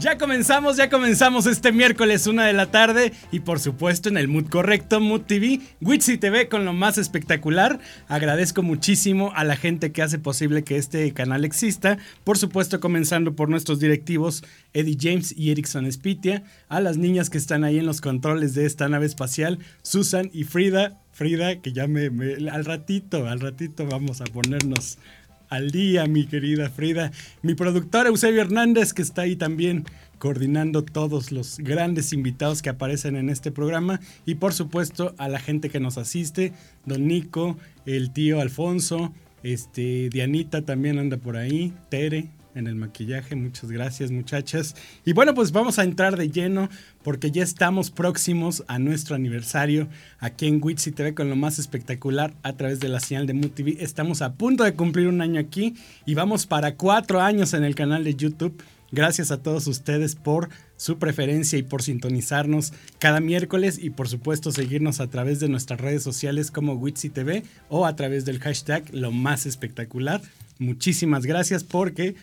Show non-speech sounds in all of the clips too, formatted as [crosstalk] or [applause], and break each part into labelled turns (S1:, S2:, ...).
S1: Ya comenzamos, ya comenzamos este miércoles una de la tarde y por supuesto en el mood correcto, Mood TV, Witsi TV con lo más espectacular. Agradezco muchísimo a la gente que hace posible que este canal exista, por supuesto comenzando por nuestros directivos Eddie James y Erickson Spitia, a las niñas que están ahí en los controles de esta nave espacial, Susan y Frida. Frida, que ya me, me al ratito, al ratito vamos a ponernos al día, mi querida Frida. Mi productor Eusebio Hernández, que está ahí también coordinando todos los grandes invitados que aparecen en este programa. Y por supuesto a la gente que nos asiste, don Nico, el tío Alfonso, este, Dianita también anda por ahí, Tere, en el maquillaje. Muchas gracias muchachas. Y bueno, pues vamos a entrar de lleno porque ya estamos próximos a nuestro aniversario aquí en Witsi TV con lo más espectacular a través de la señal de Mood TV. Estamos a punto de cumplir un año aquí y vamos para cuatro años en el canal de YouTube. Gracias a todos ustedes por su preferencia y por sintonizarnos cada miércoles y por supuesto seguirnos a través de nuestras redes sociales como Witsi TV o a través del hashtag lo más espectacular. Muchísimas gracias porque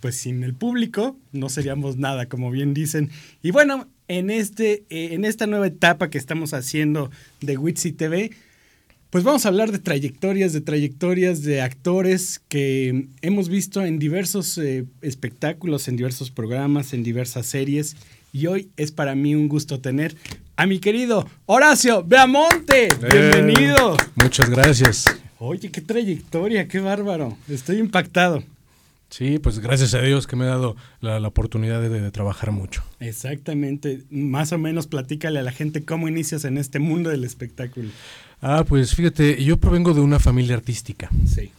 S1: pues sin el público no seríamos nada, como bien dicen. Y bueno, en, este, eh, en esta nueva etapa que estamos haciendo de Witsi TV, pues vamos a hablar de trayectorias, de trayectorias de actores que hemos visto en diversos eh, espectáculos, en diversos programas, en diversas series. Y hoy es para mí un gusto tener a mi querido Horacio Beamonte.
S2: Eh,
S1: Bienvenido.
S2: Muchas gracias.
S1: Oye, qué trayectoria, qué bárbaro. Estoy impactado.
S2: Sí, pues gracias a Dios que me ha dado la, la oportunidad de, de, trabajar mucho.
S1: Exactamente. Más o menos platícale a la gente cómo inicias en este mundo del espectáculo.
S2: Ah, pues fíjate, yo provengo de una familia artística.
S1: Sí.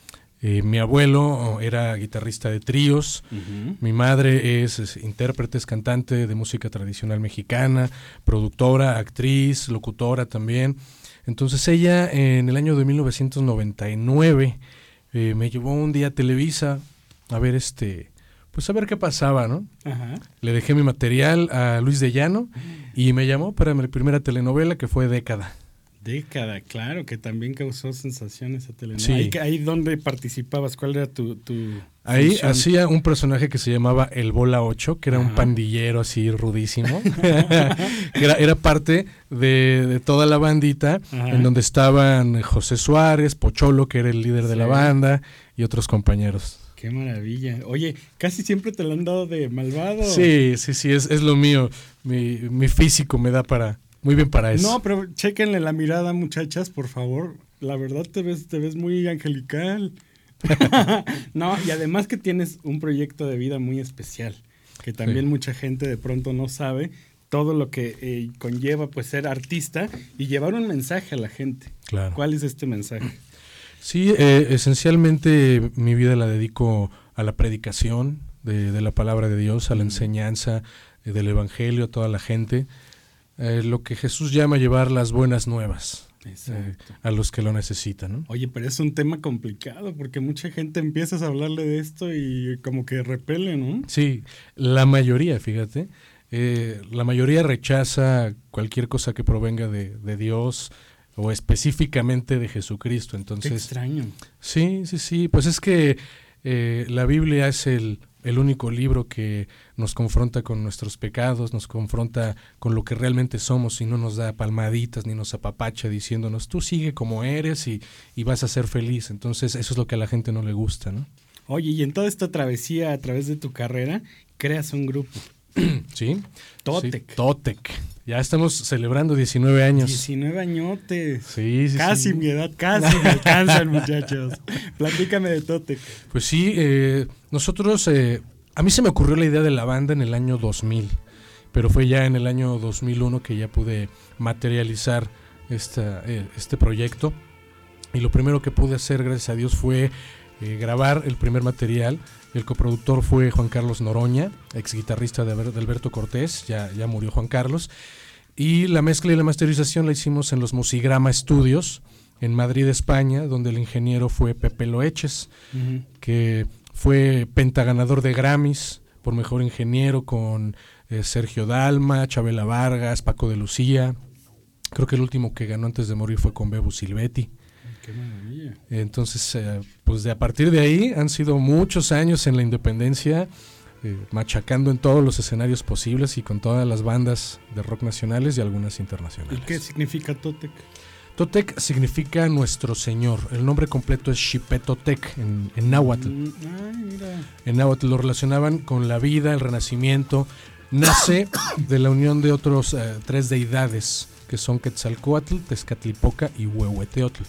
S2: Eh, mi abuelo era guitarrista de tríos, uh -huh. mi madre es, es, intérprete, es cantante de música tradicional mexicana, productora, actriz, locutora también. Entonces ella en el año de 1999 eh, me llevó un día a Televisa a ver este, pues a ver qué pasaba, ¿no?
S1: Ajá.
S2: Le dejé mi material a Luis de Llano y me llamó para mi primera telenovela que fue Década.
S1: Década, claro, que también causó sensaciones a telenovela.
S2: Sí.
S1: Ahí, ahí donde participabas, ¿cuál era tu, tu
S2: Ahí
S1: función?
S2: hacía un personaje que se llamaba El Bola 8, que era
S1: Ajá.
S2: un pandillero así rudísimo. [laughs] era, era, parte de, de, toda la bandita,
S1: Ajá.
S2: en donde estaban José Suárez, Pocholo, que era el líder de la banda, y otros compañeros.
S1: Qué maravilla. Oye, casi siempre te lo han dado de malvado.
S2: Sí, sí, sí, es, es lo mío. Mi, mi físico me da para, muy bien para eso.
S1: No, pero chéquenle la mirada, muchachas, por favor. La verdad te ves, te ves muy angelical. [laughs] [laughs] no, y además que tienes un proyecto de vida muy especial, que también
S2: Sí.
S1: mucha gente de pronto no sabe todo lo que eh, conlleva pues ser artista y llevar un mensaje a la gente.
S2: Claro.
S1: ¿Cuál es este mensaje?
S2: Sí, eh, esencialmente mi vida la dedico a la predicación de, de la palabra de Dios, a la enseñanza eh, del Evangelio a toda la gente, eh, lo que Jesús llama llevar las buenas nuevas. Eh, a los que lo necesitan. ¿no?
S1: Oye, pero es un tema complicado porque mucha gente empiezas a hablarle de esto y como que repele, ¿no?
S2: Sí, la mayoría, fíjate, la mayoría rechaza cualquier cosa que provenga de, de Dios o específicamente de Jesucristo. Entonces,
S1: Qué extraño.
S2: Sí, sí, sí, pues es que eh, la Biblia es el, el único libro que nos confronta con nuestros pecados, nos confronta con lo que realmente somos y no nos da palmaditas ni nos apapacha diciéndonos tú sigue como eres y, y vas a ser feliz. Entonces eso es lo que a la gente no le gusta, ¿no?
S1: Oye, y en toda esta travesía a través de tu carrera, creas un grupo. [clears throat]
S2: ¿Sí?
S1: Totec.
S2: Sí, Totec. Ya estamos celebrando 19 años.
S1: 19 añotes.
S2: Sí, sí.
S1: Casi
S2: sí.
S1: mi edad, casi me alcanzan, [laughs] muchachos. Platícame de Totec.
S2: Pues sí, eh, nosotros, eh, a mí se me ocurrió la idea de la banda en el año 2000, pero fue ya en el año 2001 que ya pude materializar esta, eh, este proyecto. Y lo primero que pude hacer, gracias a Dios, fue eh, grabar el primer material. El coproductor fue Juan Carlos Noroña, ex guitarrista de, de Alberto Cortés, ya, ya murió Juan Carlos. Y la mezcla y la masterización la hicimos en los Musigrama Studios, en Madrid, España, donde el ingeniero fue Pepe Loeches, uh -huh. que fue pentaganador de Grammys por mejor ingeniero con eh, Sergio Dalma, Chabela Vargas, Paco de Lucía. Creo que el último que ganó antes de morir fue con Bebo Silvetti.
S1: Qué maravilla.
S2: Entonces, eh, pues de a partir de ahí han sido muchos años en la independencia, eh, machacando en todos los escenarios posibles y con todas las bandas de rock nacionales y algunas internacionales.
S1: ¿Y qué significa Totec?
S2: Totec significa nuestro señor. El nombre completo es Xipetotec en, en náhuatl.
S1: Mm, ay, mira.
S2: En náhuatl lo relacionaban con la vida, el renacimiento. Nace de la unión de otros eh, tres deidades que son Quetzalcoatl, Tezcatlipoca y Huehueteotl.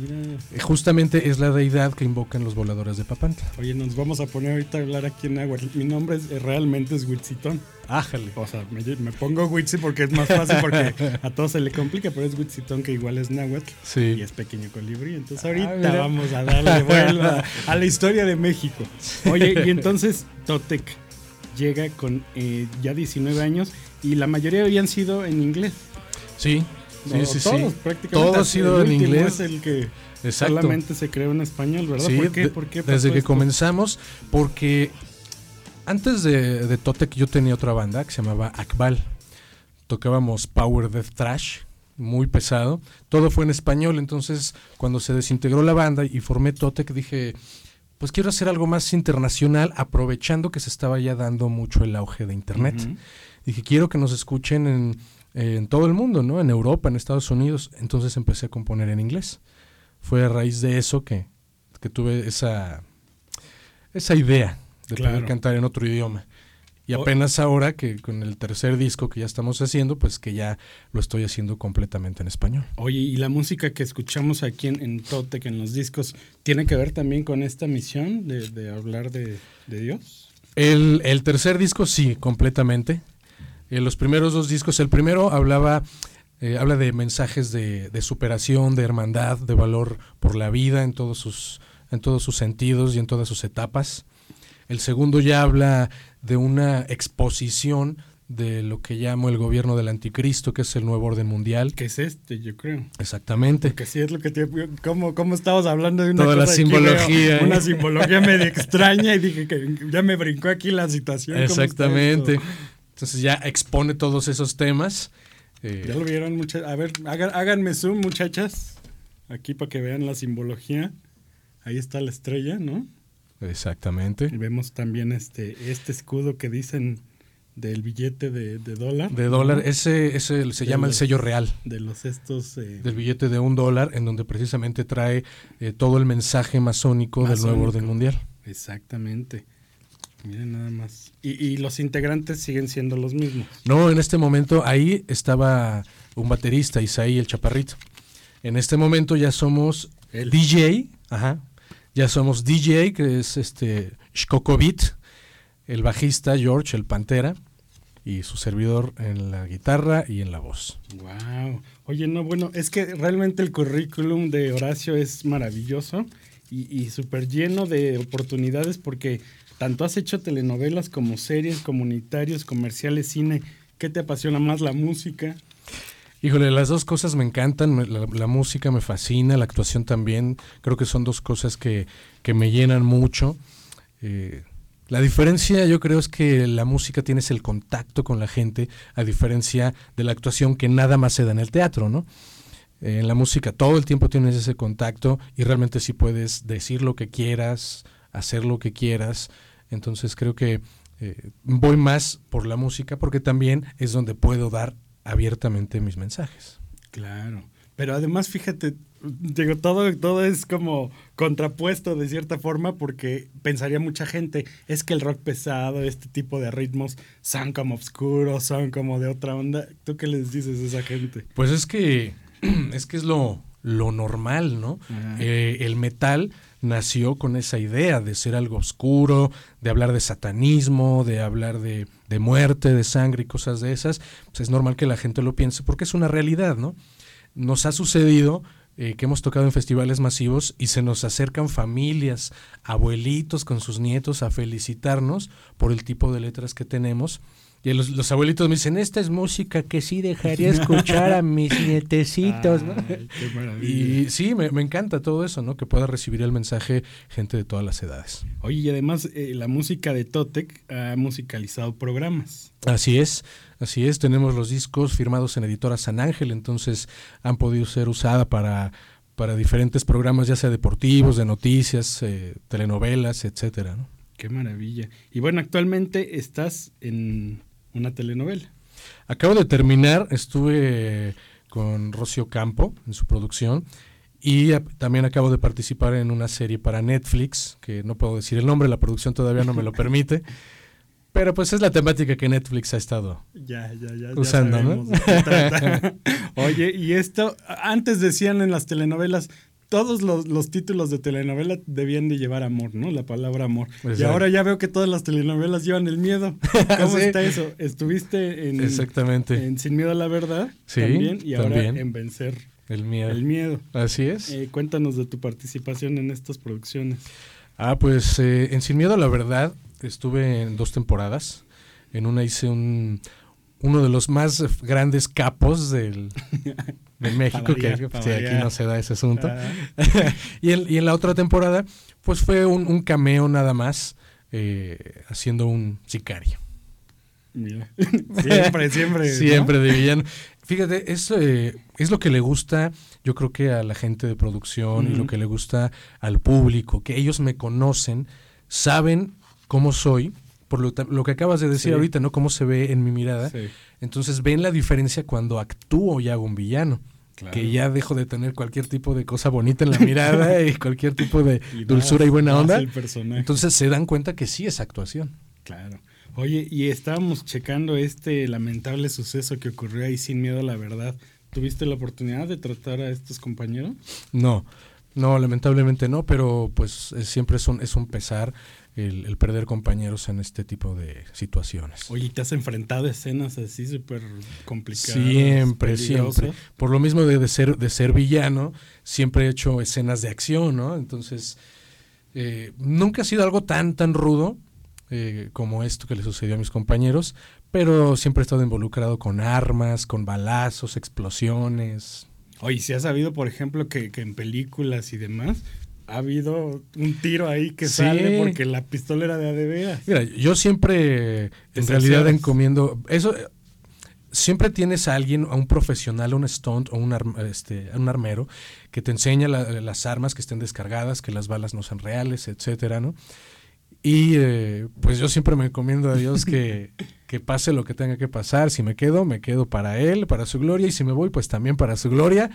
S1: Mira.
S2: Justamente es la deidad que invocan los voladores de Papantla.
S1: Oye, nos vamos a poner ahorita a hablar aquí en agua. Mi nombre es, eh, realmente es Huitzitón.
S2: Ájale.
S1: O sea, me, me pongo Huitzi porque es más fácil porque a todos se le complica, pero es Huitzitón que igual es náhuatl y
S2: Sí.
S1: es pequeño colibrí. Entonces
S2: Ah,
S1: ahorita vamos a darle [laughs] vuelta a la historia de México. Oye, y entonces Totec llega con eh, ya 19 años y la mayoría habían sido en inglés.
S2: Sí, sí,
S1: O
S2: sí,
S1: todos,
S2: sí.
S1: prácticamente.
S2: Todo ha sido en inglés.
S1: Es el que
S2: Exacto.
S1: solamente se creó en español, ¿verdad?
S2: Sí,
S1: ¿Por qué?
S2: de-
S1: ¿Por qué
S2: desde que
S1: esto?
S2: comenzamos, porque antes de, de Totec yo tenía otra banda que se llamaba Akbal. Tocábamos Power Death Trash, muy pesado. Todo fue en español, entonces cuando se desintegró la banda y formé Totec dije, pues quiero hacer algo más internacional, aprovechando que se estaba ya dando mucho el auge de Internet.
S1: Ujú.
S2: Dije, quiero que nos escuchen en, en todo el mundo, ¿no? En Europa, en Estados Unidos. Entonces empecé a componer en inglés. Fue a raíz de eso que, que tuve esa, esa idea de
S1: Claro.
S2: poder cantar en otro idioma. Y apenas ahora que con el tercer disco que ya estamos haciendo, pues que ya lo estoy haciendo completamente en español.
S1: Oye, y la música que escuchamos aquí en, en Totec, en los discos, ¿tiene que ver también con esta misión de, de hablar de, de Dios?
S2: El, el tercer disco sí, completamente. En los primeros dos discos, el primero hablaba, eh, habla de mensajes de, de superación, de hermandad, de valor por la vida en todos sus, en todos sus sentidos y en todas sus etapas. El segundo ya habla de una exposición de lo que llamo el gobierno del anticristo, que es el nuevo orden mundial.
S1: Que es este, yo creo.
S2: Exactamente.
S1: Que sí es lo que te... ¿Cómo, cómo estabas hablando de una
S2: Toda la
S1: cosa? Aquí
S2: simbología, ¿eh?
S1: Una simbología medio extraña y dije que ya me brincó aquí la situación. ¿cómo está
S2: Exactamente. Entonces ya expone todos esos temas. Eh,
S1: ¿Ya lo vieron? mucha- A ver, hagan- háganme zoom, muchachas. Aquí para que vean la simbología. Ahí está la estrella, ¿no?
S2: exactamente.
S1: Y vemos también este, este escudo que dicen del billete de, de dólar.
S2: De dólar,
S1: ¿no?
S2: ese, ese se
S1: De
S2: llama el sello real
S1: De los estos... eh,
S2: del billete de un dólar, en donde precisamente trae eh, todo el mensaje masónico, del nuevo orden mundial.
S1: Exactamente. Miren nada más. Y, y los integrantes siguen siendo los mismos.
S2: No, en este momento ahí estaba un baterista, Isaí el Chaparrito. En este momento ya somos
S1: Él.
S2: DJ, ajá, ya somos DJ, que es este Shkokovit, el bajista George, el Pantera, y su servidor en la guitarra y en la voz.
S1: Wow. Oye, no, bueno, es que realmente el currículum de Horacio es maravilloso y, y súper lleno de oportunidades porque tanto has hecho telenovelas como series, comunitarios, comerciales, cine. ¿Qué te apasiona más? ¿La música?
S2: Híjole, las dos cosas me encantan, la música me fascina, la actuación también, creo que son dos cosas que, que me llenan mucho. Eh, la diferencia yo creo es que la música tienes el contacto con la gente, a diferencia de la actuación que nada más se da en el teatro, ¿no? Eh, en la música todo el tiempo tienes ese contacto y realmente sí puedes decir lo que quieras, hacer lo que quieras. Entonces creo que eh, voy más por la música porque también es donde puedo dar abiertamente mis mensajes.
S1: Claro. Pero además, fíjate, digo, todo, todo es como contrapuesto de cierta forma porque pensaría mucha gente, es que el rock pesado, este tipo de ritmos, son como oscuros, son como de otra onda. ¿Tú qué les dices a esa gente?
S2: Pues es que [clears throat] es que es lo, lo normal, ¿no? Eh, el metal nació con esa idea de ser algo oscuro, de hablar de satanismo, de hablar de, de muerte, de sangre y cosas de esas. Pues es normal que la gente lo piense porque es una realidad, ¿no? Nos ha sucedido eh, que hemos tocado en festivales masivos y se nos acercan familias, abuelitos con sus nietos a felicitarnos por el tipo de letras que tenemos. Y los, los abuelitos me dicen, esta es música que sí dejaría escuchar a mis [laughs] nietecitos. ¿no?
S1: Ay, qué maravilla.
S2: Y sí, me, me encanta todo eso, ¿no? Que pueda recibir el mensaje gente de todas las edades.
S1: Oye, y además eh, la música de Totec ha musicalizado programas.
S2: Así es, así es. Tenemos los discos firmados en Editora San Ángel, entonces han podido ser usada para, para diferentes programas, ya sea deportivos, de noticias, eh, telenovelas, etcétera, ¿no?
S1: Qué maravilla. Y bueno, actualmente estás en una telenovela.
S2: Acabo de terminar, estuve con Rocio Campo en su producción y también acabo de participar en una serie para Netflix, que no puedo decir el nombre, la producción todavía no me lo [laughs] permite. Pero pues es la temática que Netflix ha estado
S1: ya, ya, ya,
S2: usando, ¿no? [laughs]
S1: Oye, y esto, antes decían en las telenovelas, todos los, títulos de telenovela debían de llevar amor, ¿no? La palabra amor. Y ahora ya veo que todas las telenovelas llevan el miedo. [laughs] ¿Cómo está eso? Estuviste en,
S2: Exactamente.
S1: en Sin Miedo a la Verdad
S2: sí,
S1: también y ahora en Vencer
S2: el miedo.
S1: El miedo.
S2: Así es.
S1: Eh, cuéntanos de tu participación en estas producciones.
S2: Ah, pues eh, en Sin Miedo a la Verdad estuve en dos temporadas. En una hice un, uno de los más grandes capos del, [laughs] de [laughs] México, que aquí no se da ese asunto. Ah. [laughs] y, en, y, en, la otra temporada, pues fue un, cameo nada más, eh, haciendo un sicario. [laughs]
S1: siempre, siempre.
S2: siempre de villano. Fíjate, es, eh, es lo que le gusta, yo creo que a la gente de producción y lo que le gusta al público, que ellos me conocen, saben cómo soy, por lo, lo que acabas de decir ahorita, ¿no? Cómo se ve en mi mirada. Entonces ven la diferencia cuando actúo y hago un villano. Que ya dejo de tener cualquier tipo de cosa bonita en la mirada [laughs] y cualquier tipo de dulzura y buena onda. Entonces se dan cuenta que sí es actuación.
S1: Claro. Oye, y estábamos checando este lamentable suceso que ocurrió ahí sin miedo a la verdad. ¿Tuviste la oportunidad de tratar a estos compañeros?
S2: No, no, lamentablemente no, pero pues siempre es un, es un pesar el, perder compañeros en este tipo de situaciones.
S1: Oye, ¿te has enfrentado a escenas así súper complicadas?
S2: Siempre, siempre. Por lo mismo de, ser, de ser villano, siempre he hecho escenas de acción, ¿no? Entonces, eh, nunca ha sido algo tan, tan rudo eh, como esto que le sucedió a mis compañeros, pero siempre he estado involucrado con armas, con balazos, explosiones.
S1: Oye, ¿se ha sabido, por ejemplo, que, que en películas y demás ha habido un tiro ahí que sale porque la pistola era de ADV.
S2: Mira, yo siempre en realidad encomiendo eso siempre tienes a alguien, a un profesional, un stunt o un, este, un armero que te enseña las armas que estén descargadas, que las balas no sean reales, etcétera, ¿no? Y eh, pues yo siempre me encomiendo a Dios que, [laughs] que pase lo que tenga que pasar. Si me quedo, me quedo para Él, para su gloria. Y si me voy, pues también para su gloria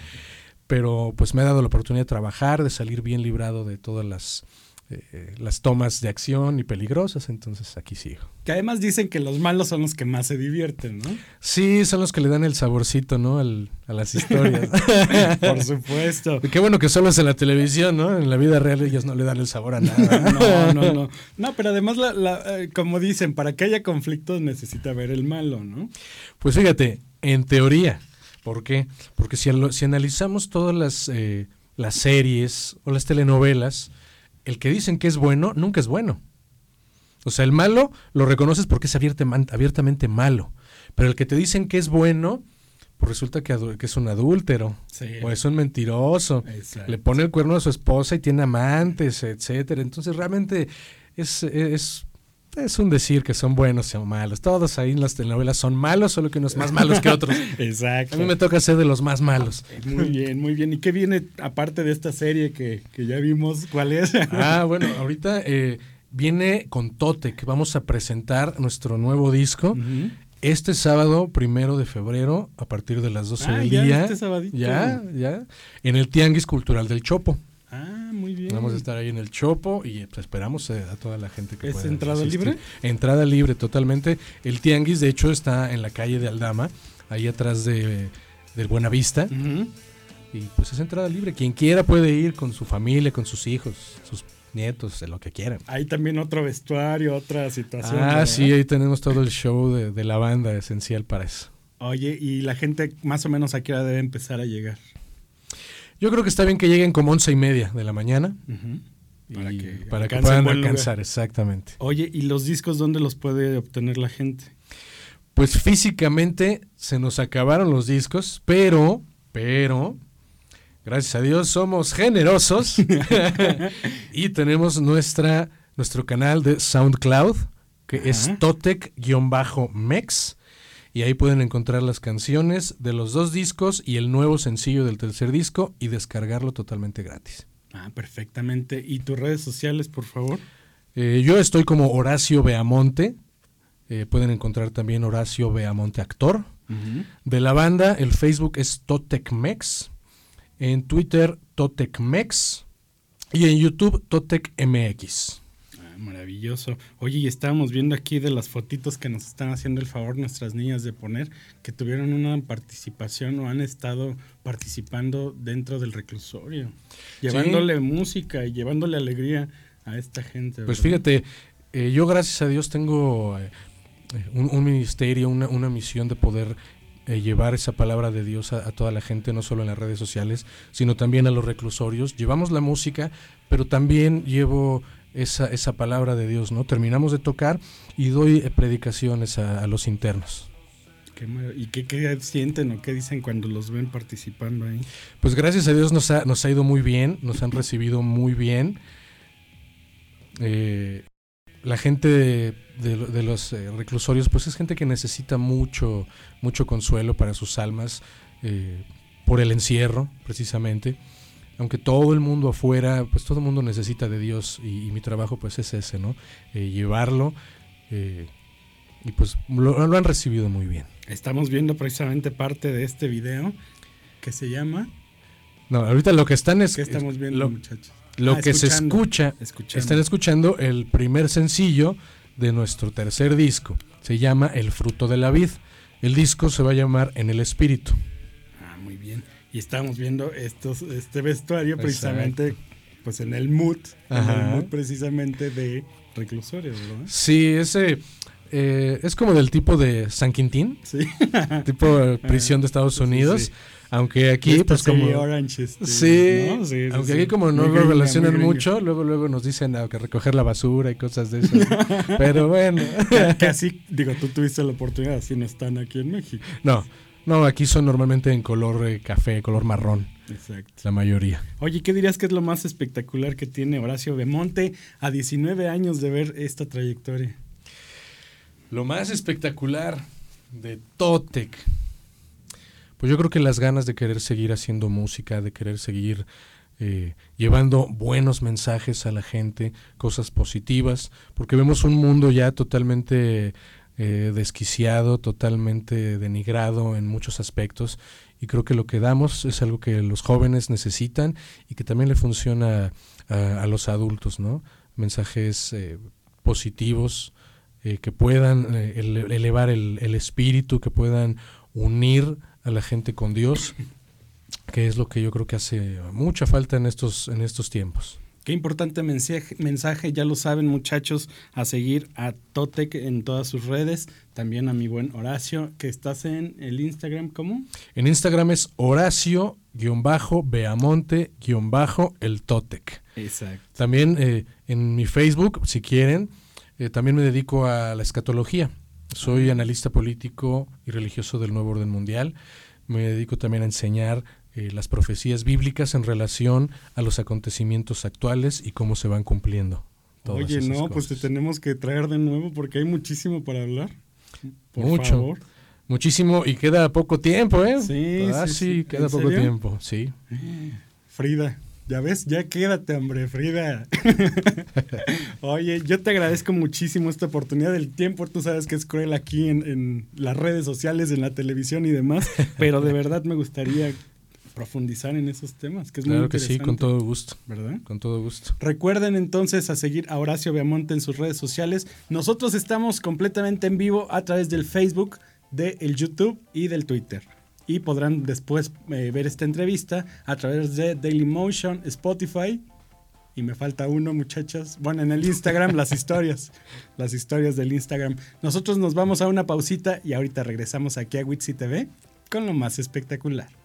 S2: pero pues me ha dado la oportunidad de trabajar, de salir bien librado de todas las, eh, las tomas de acción y peligrosas, entonces aquí sigo.
S1: Que además dicen que los malos son los que más se divierten, ¿no?
S2: Sí, son los que le dan el saborcito, ¿no? a las historias. [laughs]
S1: Por supuesto.
S2: qué bueno que solo es en la televisión, ¿no? En la vida real ellos no le dan el sabor a nada. [laughs]
S1: no, no, no. No, pero además, la, eh, como dicen, para que haya conflictos necesita ver el malo, ¿no?
S2: Pues fíjate, en teoría ¿Por qué? Porque si, si analizamos todas las, eh, las series o las telenovelas, el que dicen que es bueno nunca es bueno. O sea, el malo lo reconoces porque es abiertamente malo. Pero el que te dicen que es bueno, pues resulta que, es un adúltero. O es un mentiroso. Le pone el cuerno a su esposa y tiene amantes, etcétera. Entonces realmente es, es es un decir que son buenos o malos. Todos ahí en las telenovelas son malos, solo que unos más malos que otros. [laughs]
S1: Exacto.
S2: A mí me toca ser de los más malos.
S1: Muy bien, muy bien. ¿Y qué viene aparte de esta serie que, ya vimos? ¿Cuál es? [laughs]
S2: ah, bueno, ahorita eh, viene con Tote, que vamos a presentar nuestro nuevo disco. Este sábado, primero de febrero, a partir de las 12 ah, del
S1: ya,
S2: día.
S1: Este
S2: ya, ya. En el Tianguis Cultural del Chopo.
S1: Muy bien.
S2: Vamos a estar ahí en el Chopo y pues, esperamos eh, a toda la gente que
S1: ¿Es entrada libre?
S2: Entrada libre, totalmente. El Tianguis, de hecho, está en la calle de Aldama, ahí atrás de, del Buenavista. Y pues es entrada libre. Quien quiera puede ir con su familia, con sus hijos, sus nietos, lo que quieran.
S1: Hay también otro vestuario, otra situación.
S2: Ah, sí, ahí tenemos todo el show de, de la banda esencial para eso.
S1: Oye, y la gente más o menos a qué hora debe empezar a llegar.
S2: Yo creo que está bien que lleguen como once y media de la mañana. Para que, puedan alcanzar, exactamente.
S1: Oye, ¿y los discos dónde los puede obtener la gente?
S2: Pues físicamente se nos acabaron los discos, pero, pero, gracias a Dios somos generosos [laughs] [laughs] y tenemos nuestra, nuestro canal de SoundCloud, que es Totec-Mex y ahí pueden encontrar las canciones de los dos discos y el nuevo sencillo del tercer disco y descargarlo totalmente gratis.
S1: Ah, perfectamente. ¿Y tus redes sociales, por favor?
S2: Eh, yo estoy como Horacio Beamonte. Eh, pueden encontrar también Horacio Beamonte Actor. De la banda, el Facebook es Totecmex. En Twitter, Totecmex. Y en YouTube, TotecMX.
S1: Maravilloso. Oye, y estábamos viendo aquí de las fotitos que nos están haciendo el favor nuestras niñas de poner, que tuvieron una participación o han estado participando dentro del reclusorio, llevándole música y llevándole alegría a esta gente.
S2: Pues fíjate, eh, yo gracias a Dios tengo eh, un, ministerio, una, una, misión de poder eh, llevar esa palabra de Dios a, toda la gente, no solo en las redes sociales, sino también a los reclusorios. Llevamos la música, pero también llevo esa, esa palabra de Dios, ¿no? Terminamos de tocar y doy predicaciones a, los internos.
S1: ¿Y qué, qué, sienten o qué dicen cuando los ven participando ahí?
S2: Pues gracias a Dios nos ha, nos ha ido muy bien, nos han recibido muy bien. Eh, la gente de, los eh, reclusorios, pues es gente que necesita mucho, mucho consuelo para sus almas eh, por el encierro, precisamente. Aunque todo el mundo afuera, pues todo el mundo necesita de Dios y, mi trabajo pues es ese, ¿no? llevarlo y pues lo, han recibido muy bien.
S1: Estamos viendo precisamente parte de este video que se llama...
S2: No, ahorita lo que están es...
S1: ¿Qué estamos viendo, muchachos?
S2: Lo ah, que se escucha, están escuchando el primer sencillo de nuestro tercer disco. Se llama El fruto de la vid. El disco se va a llamar En el espíritu.
S1: Y estamos viendo estos, este vestuario precisamente pues en el mood, en el mood precisamente de reclusorio, ¿verdad?
S2: Sí, ese eh, es como del tipo de San Quintín,
S1: sí. [laughs]
S2: tipo prisión de Estados Unidos. Aunque aquí, pues como.
S1: Orange, este,
S2: sí, aunque aquí como no lo relacionan mucho, luego luego nos dicen ah, que recoger la basura y cosas de eso. [laughs] Pero bueno.
S1: así, digo, tú tuviste la oportunidad, así no están aquí en México.
S2: No, no, aquí son normalmente en color eh, café, color marrón.
S1: Exacto.
S2: La mayoría.
S1: Oye, ¿qué dirías que es lo más espectacular que tiene Horacio Bemonte a 19 años de ver esta trayectoria?
S2: Lo más espectacular de Totec pues yo creo que las ganas de querer seguir haciendo música, de querer seguir eh, llevando buenos mensajes a la gente, cosas positivas, porque vemos un mundo ya totalmente eh, desquiciado, totalmente denigrado en muchos aspectos, y creo que lo que damos es algo que los jóvenes necesitan y que también le funciona a, los adultos, ¿no? Mensajes eh, positivos que puedan elevar el, el espíritu, que puedan unir a la gente con Dios, que es lo que yo creo que hace mucha falta en estos, en estos tiempos.
S1: Qué importante mensaje, mensaje, ya lo saben muchachos, a seguir a Totec en todas sus redes, también a mi buen Horacio, que estás en el Instagram, ¿cómo?
S2: En Instagram es Horacio-Beamonte-el Totec.
S1: Exacto.
S2: También eh, en mi Facebook, si quieren, eh, también me dedico a la escatología. Soy analista político y religioso del Nuevo Orden Mundial. Me dedico también a enseñar eh, las profecías bíblicas en relación a los acontecimientos actuales y cómo se van cumpliendo.
S1: Oye, no, pues te tenemos que traer de nuevo porque hay muchísimo para hablar.
S2: Mucho. Muchísimo y queda poco tiempo, ¿eh?
S1: Sí,
S2: ah, sí, queda poco tiempo, sí.
S1: Frida, ya ves, ya quédate, hombre, Frida. [laughs] Oye, yo te agradezco muchísimo esta oportunidad del tiempo. Tú sabes que es cruel aquí en, las redes sociales, en la televisión y demás, pero de verdad me gustaría profundizar en esos temas, que es
S2: claro
S1: muy
S2: que sí, con todo gusto.
S1: ¿Verdad?
S2: Con todo gusto.
S1: Recuerden entonces a seguir a Horacio Beamonte en sus redes sociales. Nosotros estamos completamente en vivo a través del Facebook, del YouTube y del Twitter y podrán después eh, ver esta entrevista a través de Dailymotion, Spotify y me falta uno, muchachos. Bueno, en el Instagram, las historias. [laughs] Las historias del Instagram. Nosotros nos vamos a una pausita y ahorita regresamos aquí a Witsi TV con lo más espectacular.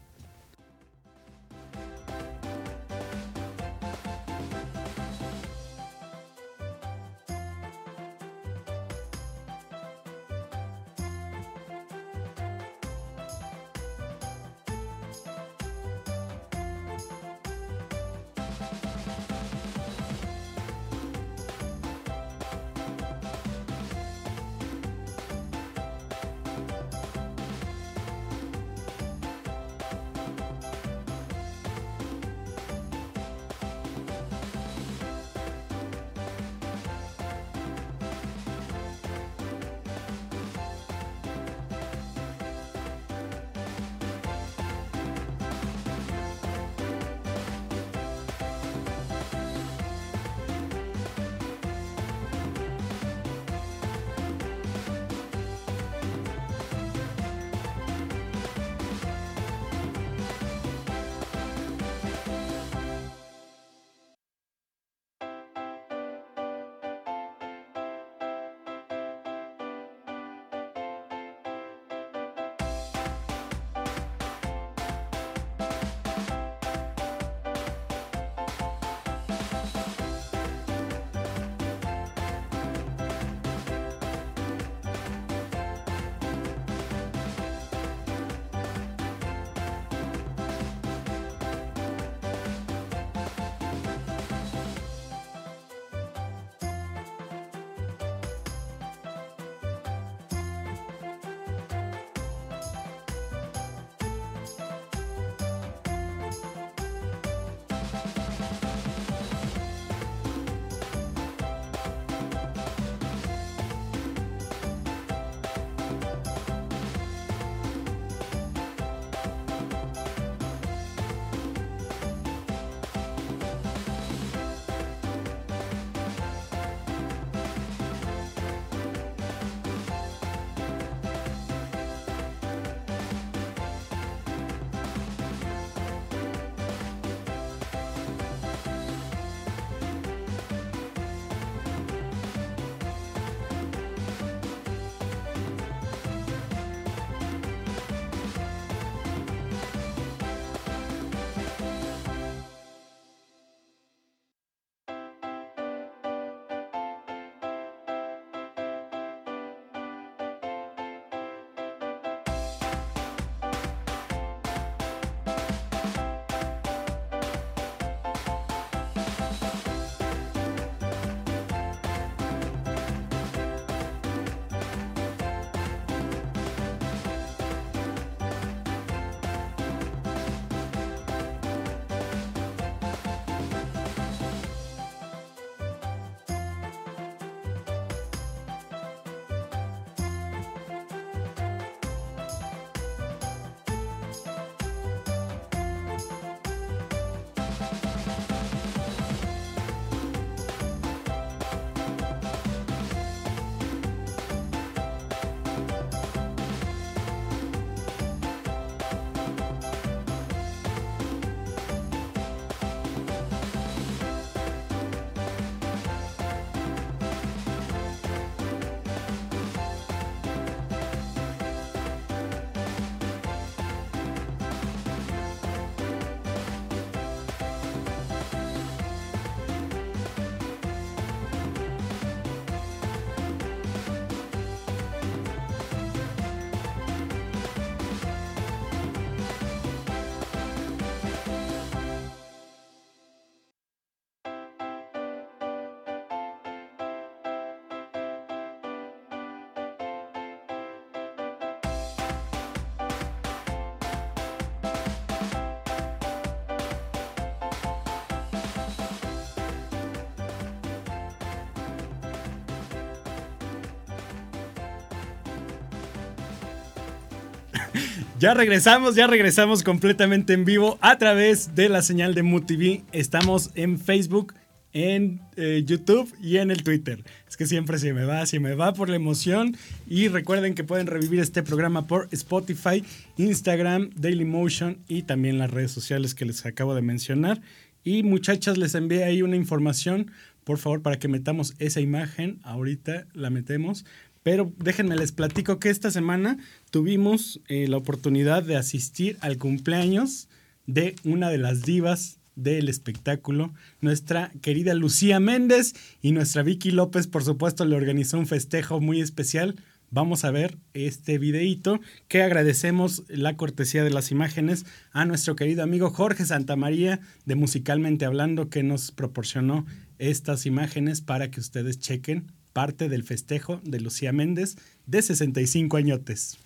S1: Ya regresamos, ya regresamos completamente en vivo a través de la señal de MUTV. Estamos en Facebook, en eh, YouTube y en el Twitter. Es que siempre se me va, se me va por la emoción. Y recuerden que pueden revivir este programa por Spotify, Instagram, Dailymotion y también las redes sociales que les acabo de mencionar. Y muchachas, les envié ahí una información, por favor, para que metamos esa imagen. Ahorita la metemos. Pero déjenme les platico que esta semana tuvimos eh, la oportunidad de asistir al cumpleaños de una de las divas del espectáculo, nuestra querida Lucía Méndez y nuestra Vicky López, por supuesto, le organizó un festejo muy especial. Vamos a ver este videíto que agradecemos la cortesía de las imágenes a nuestro querido amigo Jorge Santamaría de Musicalmente Hablando que nos proporcionó estas imágenes para que ustedes chequen parte del festejo de Lucía Méndez de 65 añotes.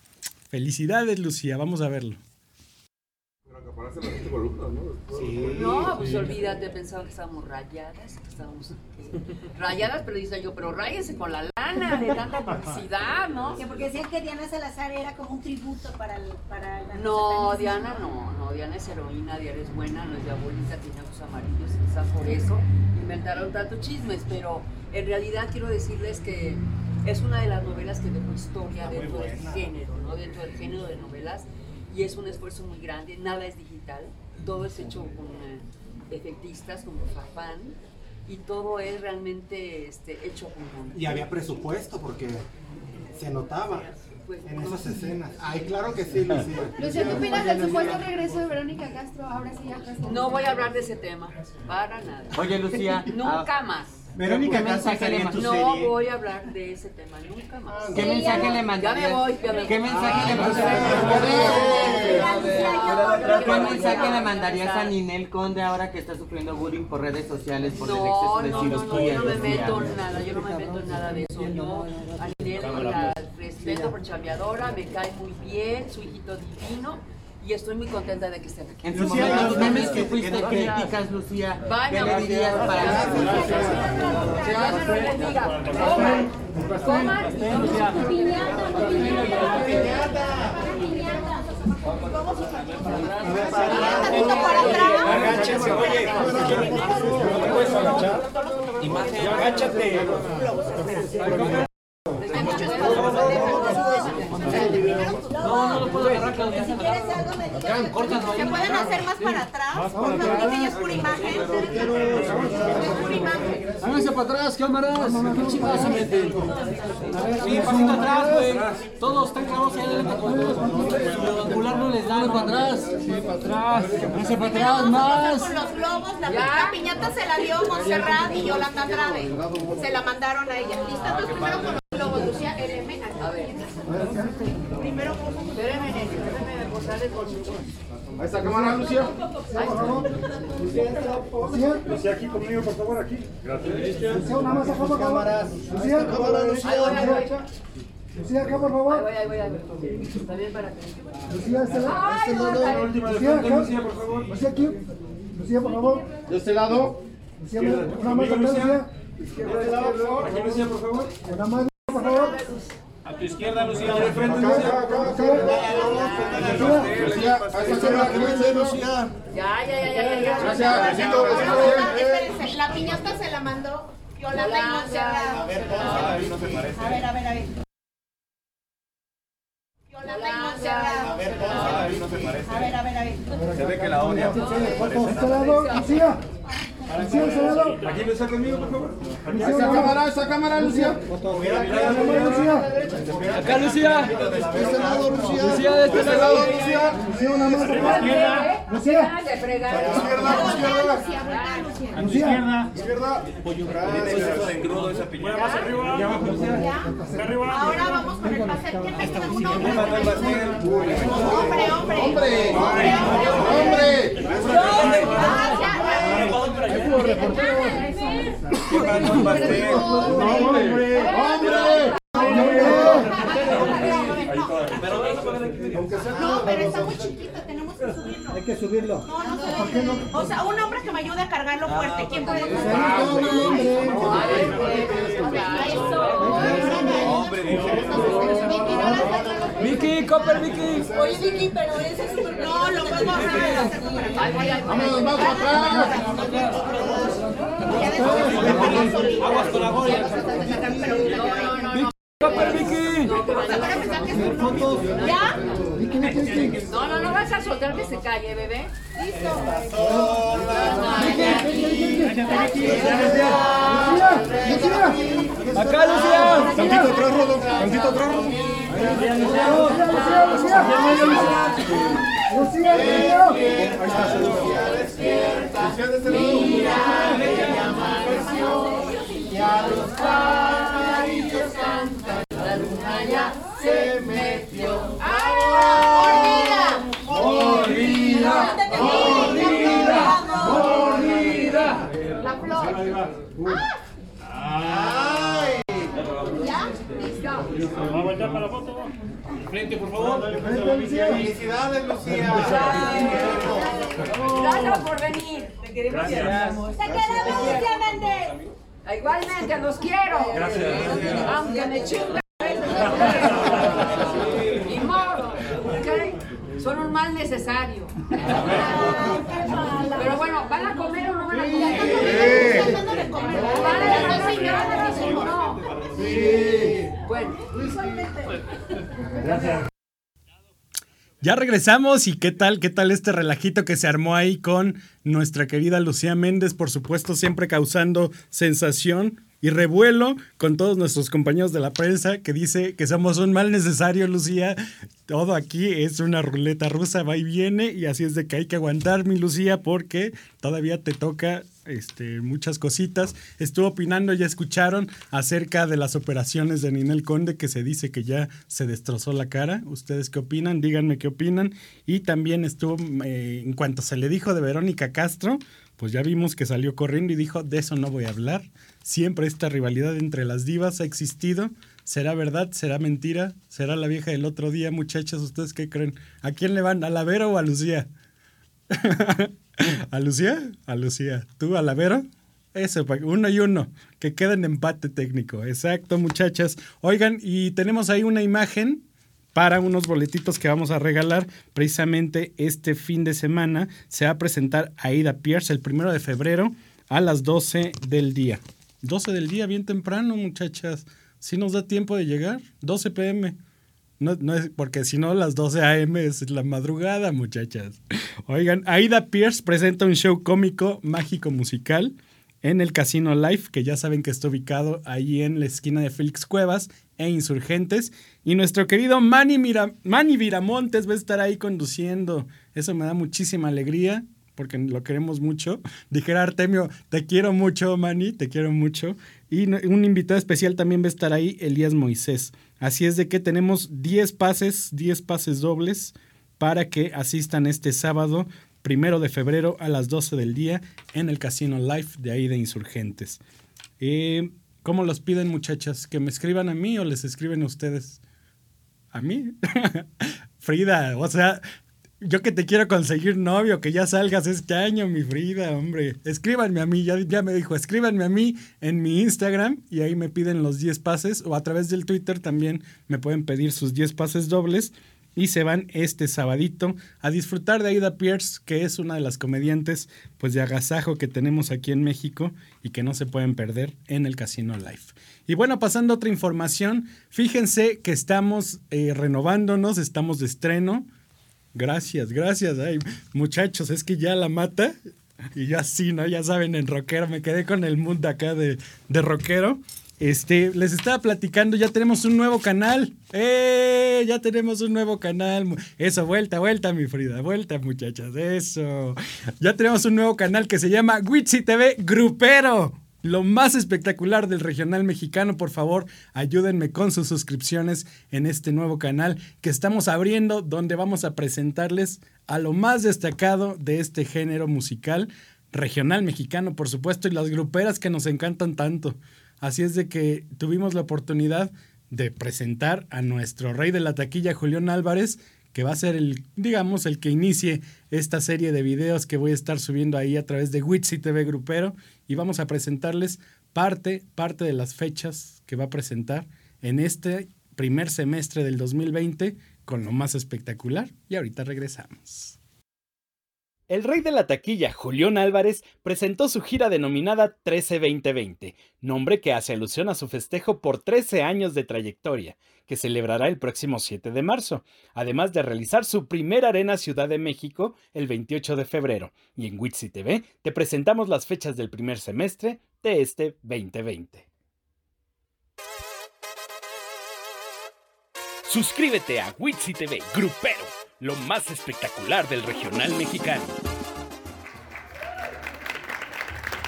S1: Felicidades, Lucía, vamos a verlo.
S3: No, pues olvídate, pensaba que estábamos rayadas, que estábamos rayadas, pero dice yo, pero ráyense con la lana de tanta publicidad, ¿no?
S4: Sí, porque decían que Diana Salazar era como un tributo para, el, para la
S3: No, Diana no, no, Diana es heroína, Diana es buena, no es diabólica, tiene ojos amarillos, quizás por eso inventaron tantos chismes, pero en realidad quiero decirles que es una de las novelas que dejó historia dentro del género, ¿no? Dentro del género de novelas y es un esfuerzo muy grande, nada es digital, todo es hecho con eh, efectistas como Fafán y todo es realmente este, hecho con
S5: Y había presupuesto porque se notaba
S3: Pues,
S5: en esas escenas. Ay, claro que sí, Lucía.
S6: Lucía, ¿qué opinas del supuesto regreso de Verónica Castro? Ahora sí, ya Castro.
S3: No voy a hablar de ese tema, para nada.
S7: Oye, Lucía.
S3: Nunca
S7: ah,
S3: más.
S5: Verónica
S7: ¿Qué mensaje le
S5: tu
S3: No
S5: serie.
S3: voy a hablar de ese tema, nunca más.
S7: ¿Qué mensaje le
S3: Ya
S7: mandarías?
S3: me voy, ya me voy.
S7: ¿Qué mensaje le
S3: Ah,
S7: mandarías? ¿Qué mensaje le
S3: Ya.
S7: mandarías a Ninel Conde ahora que está sufriendo bullying por redes sociales por el
S3: No,
S7: exceso de
S3: no, no, no, yo no me meto en nada, yo no me meto en nada de eso. Yo a Ninel la respeto por chambeadora, me cae muy bien, su hijito divino y estoy muy contenta de que esté aquí.
S7: En su
S5: Lucía,
S7: momento,
S5: los
S7: memes que
S5: que-
S7: fuiste críticas, Lucía, ¿qué
S3: Vaya,
S7: le dirías para.
S3: Coman,
S8: Agáchense, oye. ¿No puedes agachar? Agáchate.
S3: No, no lo puedo agarrar, Claudia.
S4: Si quieres algo, me digas. ¿Se pueden hacer más para atrás? Por favor, que ya es pura imagen. Es pura imagen.
S9: Háganse para atrás, cámaras. ¿Qué chingados se meten?
S7: Sí, pasito atrás, güey. Todos están grabados ahí adelante con Lo angular no les da.
S9: Háganse para atrás. Sí, para atrás. Háganse para atrás, más.
S4: con los globos. La, la piñata se la dio Montserrat y Yolanda Andrade. Se la mandaron a ella. ¿Lista? Entonces primero con los globos, Lucía, LM.
S3: A ver.
S4: Primero con
S3: Espérenme, nene, espérenme posarles con mucho.
S9: Ahí está, cámara, Lucía.
S8: Lucía, aquí conmigo, por favor, aquí. Gracias.
S9: Una más acá, por favor. Cámaras. Lucía, cámara,
S3: voy.
S9: Lucía, acá, por favor.
S3: ahí voy, ahí voy. Está bien para que.
S9: Lucía, este lado. Este lado.
S8: La última de
S9: Lucía.
S8: Lucía, por favor.
S9: Lucía, aquí. Lucía, por favor. De este lado. Lucía, una más acá, Lucía.
S8: De este lado, por favor. Aquí, Lucía, por favor.
S9: Una más, por favor.
S8: A tu izquierda, Lucía.
S9: Acá,
S8: Lucía.
S9: acá, acá. Lucía.
S3: Ya, ya, ya, ya, ya.
S9: Gracias,
S4: la piñata se la mandó Yolanda y. A ver, a ver, a ver, a ver. Yolanda y Montserrat. A ver, a ver, a ver.
S8: Se ve que la odia.
S9: Este Lucía.
S8: Aquí, Lucía, conmigo, por favor.
S9: Esa cámara, esa cámara, Lucía.
S8: Acá, Lucía.
S9: De este lado, Lucía. Lucía, de este lado, Lucía. Lucía, una más acá. Lucía. Izquierda, izquierda.
S8: Izquierda.
S9: Izquierda.
S8: Más arriba. Arriba.
S4: Ahora vamos con el. Un hombre.
S8: Pastel.
S4: Hombre, hombre.
S9: Hombre. Hombre.
S4: Ah,
S8: el pastel.
S9: Hombre. Hombre.
S4: No, pero está muy chiquito, tenemos que subirlo.
S9: Hay que subirlo.
S4: No, no se ve. O sea, un hombre que me ayude a cargarlo fuerte. ¿Quién puede
S8: Hombre, dice.
S4: Vicky,
S7: Copper, Vicky.
S4: Oye, Vicky, pero ese es súper No, lo
S3: voy.
S9: Vámonos más para atrás.
S7: Aguas con la Goya. Copper, Vicky.
S4: ¿Ya?
S3: No, no, no vas a soltar que se calle, bebé.
S7: Acá, Lucía.
S8: Tantito atrás, Rodo. Tantito atrás, Rodo.
S9: Lucía, Lucía.
S4: ¡Mordida! ¡Mordida! ¡Mordida! La flor. ¿Ya? Listo.
S8: ¿Va a voltear para la foto?
S7: Frente, por favor.
S5: Felicidades, Lucía.
S3: Gracias por venir. Te queremos.
S4: ¡Se quedamos, Lucía Méndez!
S3: Igualmente, los quiero. Aunque me chingan. Ni modo. ¿ok? Son un mal necesario. Pero bueno, ¿van a comer o no van a comer?
S4: Comer.
S3: ¿Van a comer o no? Bueno.
S1: Ya regresamos y qué tal, qué tal este relajito que se armó ahí con nuestra querida Lucía Méndez, por supuesto siempre causando sensación y revuelo con todos nuestros compañeros de la prensa que dice que somos un mal necesario, Lucía. Todo aquí es una ruleta rusa, va y viene y así es de que hay que aguantar, mi Lucía, porque todavía te toca este, muchas cositas. Estuvo opinando, ya escucharon, acerca de las operaciones de Ninel Conde, que se dice que ya se destrozó la cara. ¿Ustedes qué opinan? Díganme qué opinan. Y también estuvo, eh, en cuanto se le dijo de Verónica Castro, pues ya vimos que salió corriendo y dijo, de eso no voy a hablar. Siempre esta rivalidad entre las divas ha existido. ¿Será verdad? ¿Será mentira? ¿Será la vieja del otro día, muchachas? ¿Ustedes qué creen? ¿A quién le van? ¿A la Vero o a Lucía? [laughs] ¿A Lucía? A Lucía. ¿Tú a la Vero? Eso, uno y uno. Que quede en empate técnico. Exacto, muchachas. Oigan, y tenemos ahí una imagen para unos boletitos que vamos a regalar precisamente este fin de semana. Se va a presentar Aida Pierce el primero de febrero a las 12 del día. 12 del día, bien temprano, muchachas. Si nos da tiempo de llegar, 12 pm. No, no es porque si no, las 12 AM es la madrugada, muchachas. Oigan, Aida Pierce presenta un show cómico, mágico, musical en el Casino Life, que ya saben que está ubicado ahí en la esquina de Félix Cuevas e Insurgentes. Y nuestro querido Manny, Mira, Manny Viramontes va a estar ahí conduciendo. Eso me da muchísima alegría porque lo queremos mucho. [laughs] Dijera Artemio, te quiero mucho, Manny, te quiero mucho. Y un invitado especial también va a estar ahí, Elías Moisés. Así es de que tenemos 10 pases, 10 pases dobles para que asistan este sábado, primero de febrero a las 12 del día en el Casino Life de ahí de Insurgentes. Eh, ¿Cómo los piden, muchachas? ¿Que me escriban a mí o les escriben a ustedes? ¿A mí? [laughs] Frida, o sea, yo que te quiero conseguir novio, que ya salgas este año, mi Frida, hombre. Escríbanme a mí, ya, ya me dijo, escríbanme a mí en mi Instagram y ahí me piden los 10 pases o a través del Twitter también me pueden pedir sus 10 pases dobles y se van este sabadito a disfrutar de Aida Pierce, que es una de las comediantes pues de agasajo que tenemos aquí en México y que no se pueden perder en el Casino Life. Y bueno, pasando a otra información, fíjense que estamos eh, renovándonos, estamos de estreno. Gracias, gracias. Ay, muchachos, es que ya la mata. Y yo así, ¿no? Ya saben, en rockero. Me quedé con el mood acá de, de rockero. Este, les estaba platicando, ya tenemos un nuevo canal. ¡Eh! Ya tenemos un nuevo canal. Eso, vuelta, vuelta, mi Frida. Vuelta, muchachas. Eso. Ya tenemos un nuevo canal que se llama Witsi TV Grupero. Lo más espectacular del regional mexicano, por favor, ayúdenme con sus suscripciones en este nuevo canal que estamos abriendo, donde vamos a presentarles a lo más destacado de este género musical, regional mexicano, por supuesto, y las gruperas que nos encantan tanto. Así es de que tuvimos la oportunidad de presentar a nuestro rey de la taquilla, Julián Álvarez, que va a ser el, digamos, el que inicie esta serie de videos que voy a estar subiendo ahí a través de Witsi TV Grupero y vamos a presentarles parte, parte de las fechas que va a presentar en este primer semestre del 2020 con lo más espectacular y ahorita regresamos. El rey de la taquilla, Julián Álvarez, presentó su gira denominada 13-2020, nombre que hace alusión a su festejo por 13 años de trayectoria, que celebrará el próximo 7 de marzo, además de realizar su primera arena Ciudad de México el 28 de febrero. Y en Witsi TV te presentamos las fechas del primer semestre de este 2020. Suscríbete a Witsi TV Grupero lo más espectacular del regional mexicano.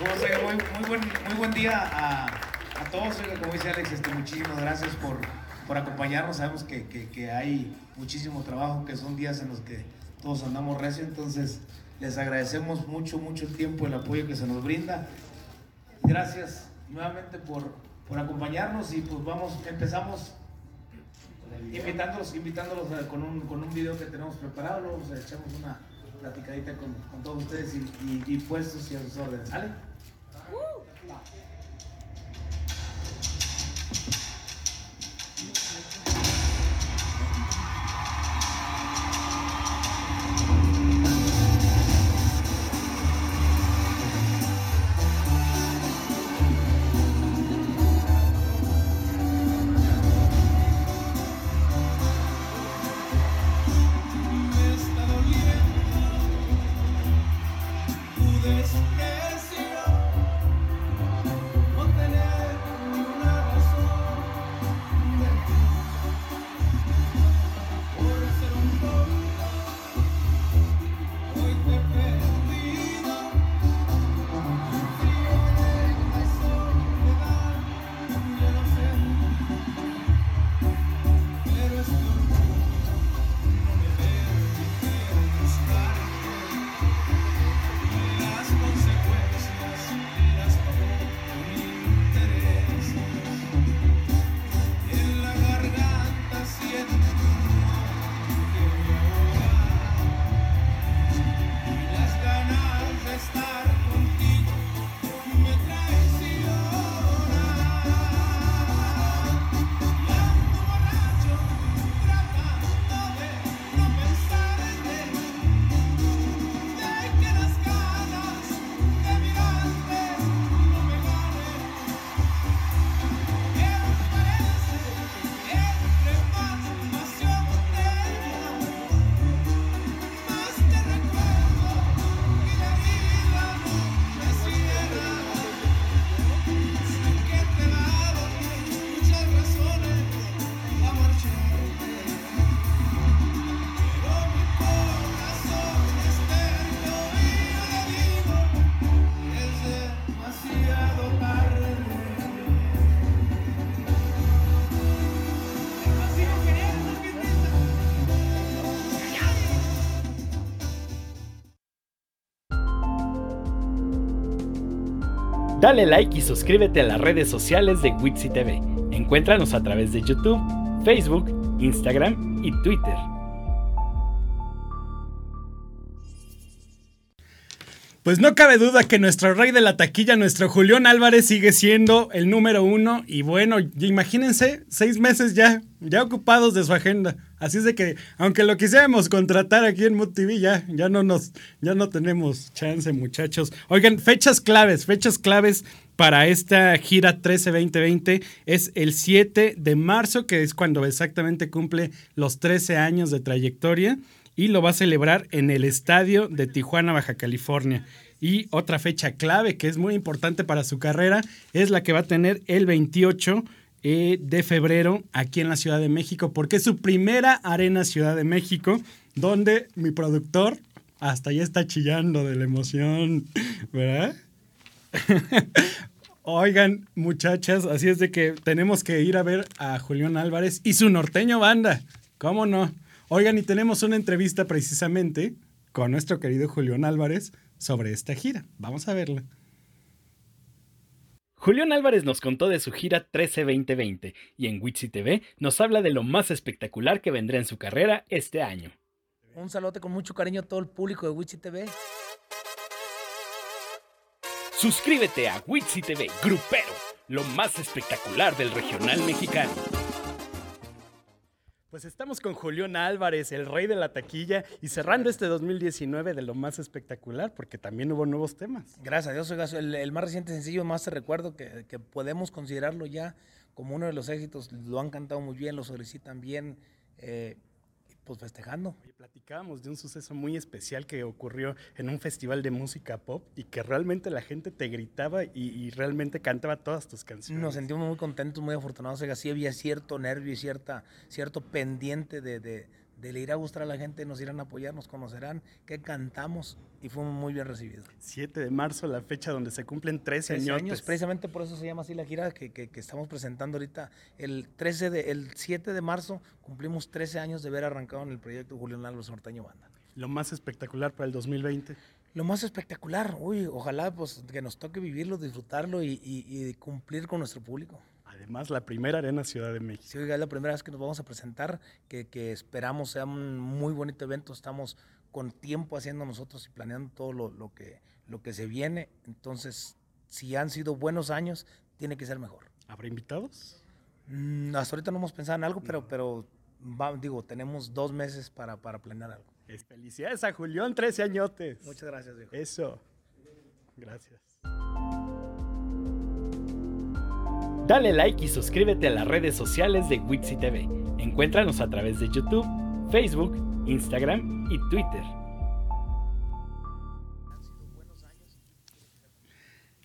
S10: Muy, muy, buen, muy buen día a, a todos. Como dice Alex, este, muchísimas gracias por, por acompañarnos. Sabemos que, que, que, hay muchísimo trabajo, que son días en los que todos andamos recio. Entonces, les agradecemos mucho, mucho el tiempo, el apoyo que se nos brinda. Gracias nuevamente por, por acompañarnos y pues vamos, empezamos invitándolos, invitándolos con, un, con un video que tenemos preparado, luego echamos una platicadita con, con todos ustedes y, y, y, puestos y a sus órdenes, ¿sale?
S1: Dale like y suscríbete a las redes sociales de Witsi TV. Encuéntranos a través de YouTube, Facebook, Instagram y Twitter. Pues no cabe duda que nuestro rey de la taquilla, nuestro Julián Álvarez, sigue siendo el número uno. Y bueno, imagínense, seis meses ya, ya ocupados de su agenda. Así es de que, aunque lo quisiéramos contratar aquí en Mood TV, ya, ya no nos, ya no tenemos chance, muchachos. Oigan, fechas claves, fechas claves para esta gira 13-2020 es el 7 de marzo, que es cuando exactamente cumple los 13 años de trayectoria y lo va a celebrar en el estadio de Tijuana, Baja California. Y otra fecha clave que es muy importante para su carrera es la que va a tener el 28 eh, de febrero aquí en la Ciudad de México, porque es su primera arena Ciudad de México, donde mi productor hasta ya está chillando de la emoción, ¿verdad? [laughs] Oigan, muchachas, así es de que tenemos que ir a ver a Julián Álvarez y su norteño banda. ¿Cómo no? Oigan, y tenemos una entrevista precisamente con nuestro querido Julián Álvarez sobre esta gira. Vamos a verla. Julián Álvarez nos contó de su gira 13-2020 y en Witsi TV nos habla de lo más espectacular que vendrá en su carrera este año.
S11: Un saludo con mucho cariño a todo el público de Witsi TV.
S1: Suscríbete a Witsi TV Grupero, lo más espectacular del regional mexicano. Pues estamos con Julián Álvarez, el rey de la taquilla, y cerrando este 2019 de lo más espectacular, porque también hubo nuevos temas.
S11: Gracias a Dios, el, el más reciente sencillo, más te recuerdo, que, que podemos considerarlo ya como uno de los éxitos. Lo han cantado muy bien, lo solicitan bien. Eh, pues festejando.
S1: Oye, platicábamos de un suceso muy especial que ocurrió en un festival de música pop y que realmente la gente te gritaba y, y realmente cantaba todas tus canciones.
S11: Nos sentimos muy contentos, muy afortunados. O sea, sí había cierto nervio y cierta, cierto pendiente de, de, de le ir a gustar a la gente, nos irán a apoyar, nos conocerán, que cantamos y fue muy bien recibido.
S1: 7 de marzo, la fecha donde se cumplen 13, 13 años.
S11: Precisamente por eso se llama así la gira que, que, que, estamos presentando ahorita. El, 13 de, el 7 de marzo cumplimos 13 años de haber arrancado en el proyecto Julián Álvarez Norteño Banda.
S1: ¿Lo más espectacular para el 2020?
S11: Lo más espectacular, uy, ojalá pues que nos toque vivirlo, disfrutarlo y, y, y cumplir con nuestro público.
S1: Además, la primera arena Ciudad de México.
S11: Sí, oiga, es la primera vez que nos vamos a presentar, que, que, esperamos sea un muy bonito evento. Estamos con tiempo haciendo nosotros y planeando todo lo, lo, que, lo que se viene. Entonces, si han sido buenos años, tiene que ser mejor.
S1: ¿Habrá invitados?
S11: Mm, hasta ahorita no hemos pensado en algo, no. pero, pero va, digo, tenemos dos meses para, para planear algo.
S1: Felicidades a Julián, 13 añotes.
S11: Muchas gracias, viejo.
S1: Eso. Gracias. Dale like y suscríbete a las redes sociales de Wixi TV. Encuéntranos a través de YouTube, Facebook, Instagram y Twitter.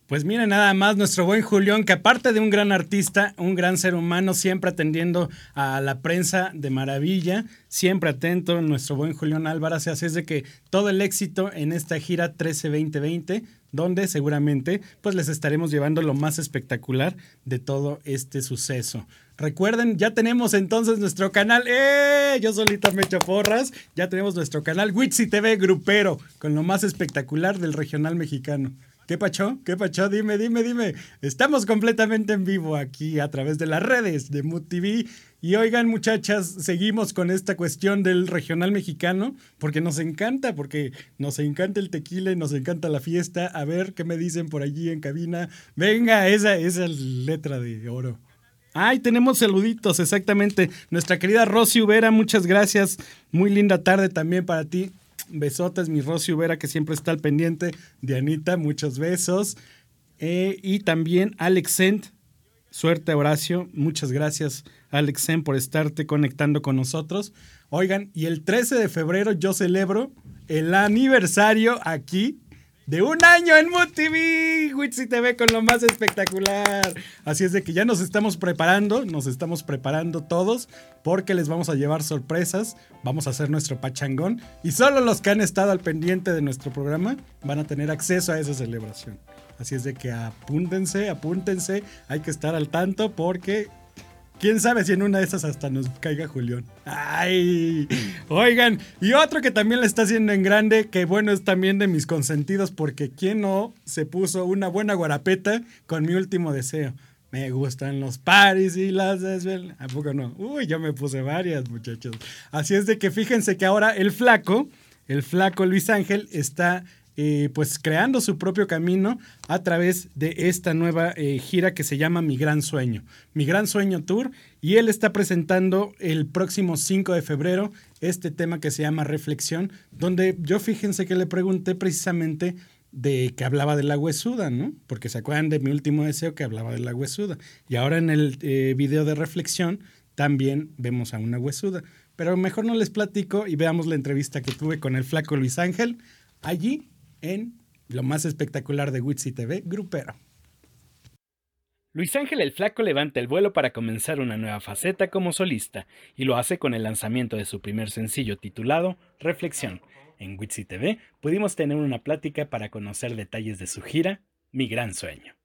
S1: Pues miren nada más nuestro buen Julián, que aparte de un gran artista, un gran ser humano, siempre atendiendo a la prensa de maravilla, siempre atento, nuestro buen Julián Álvarez, así es de que todo el éxito en esta gira 13-2020, donde seguramente pues les estaremos llevando lo más espectacular de todo este suceso. Recuerden, ya tenemos entonces nuestro canal, ¡eh! Yo solita me echo porras, ya tenemos nuestro canal Witsi TV Grupero, con lo más espectacular del regional mexicano. ¿Qué pacho? ¿Qué pacho? Dime, dime, dime. Estamos completamente en vivo aquí a través de las redes de Mood TV. Y oigan, muchachas, seguimos con esta cuestión del regional mexicano, porque nos encanta, porque nos encanta el tequila y nos encanta la fiesta. A ver qué me dicen por allí en cabina. Venga, esa, esa letra de oro. Ay, tenemos saluditos, exactamente. Nuestra querida Rosy Ubera, muchas gracias. Muy linda tarde también para ti. Besotes, mi Rosy Ubera, que siempre está al pendiente. Dianita, muchos besos. Eh, y también Alex Sent. Suerte, Horacio. Muchas gracias, Alex Sent, por estarte conectando con nosotros. Oigan, y el 13 de febrero yo celebro el aniversario aquí de un año en Mood TV, Witsi TV con lo más espectacular. Así es de que ya nos estamos preparando, nos estamos preparando todos porque les vamos a llevar sorpresas, vamos a hacer nuestro pachangón y solo los que han estado al pendiente de nuestro programa van a tener acceso a esa celebración. Así es de que apúntense, apúntense, hay que estar al tanto porque Quién sabe si en una de esas hasta nos caiga Julián. Ay, oigan, y otro que también le está haciendo en grande, que bueno, es también de mis consentidos, porque quién no se puso una buena guarapeta con mi último deseo. Me gustan los paris y las desvel. ¿A poco no? Uy, yo me puse varias, muchachos. Así es de que fíjense que ahora el flaco, el flaco Luis Ángel, está eh, pues creando su propio camino a través de esta nueva eh, gira que se llama Mi Gran Sueño. Mi Gran Sueño Tour. Y él está presentando el próximo 5 de febrero este tema que se llama Reflexión, donde yo fíjense que le pregunté precisamente de que hablaba de la huesuda, ¿no? Porque se acuerdan de mi último deseo que hablaba de la huesuda. Y ahora en el eh, video de reflexión también vemos a una huesuda. Pero mejor no les platico y veamos la entrevista que tuve con el flaco Luis Ángel allí en lo más espectacular de Witsi TV, Grupero. Luis Ángel el Flaco levanta el vuelo para comenzar una nueva faceta como solista y lo hace con el lanzamiento de su primer sencillo titulado Reflexión. En Witsi TV pudimos tener una plática para conocer detalles de su gira, Mi Gran Sueño.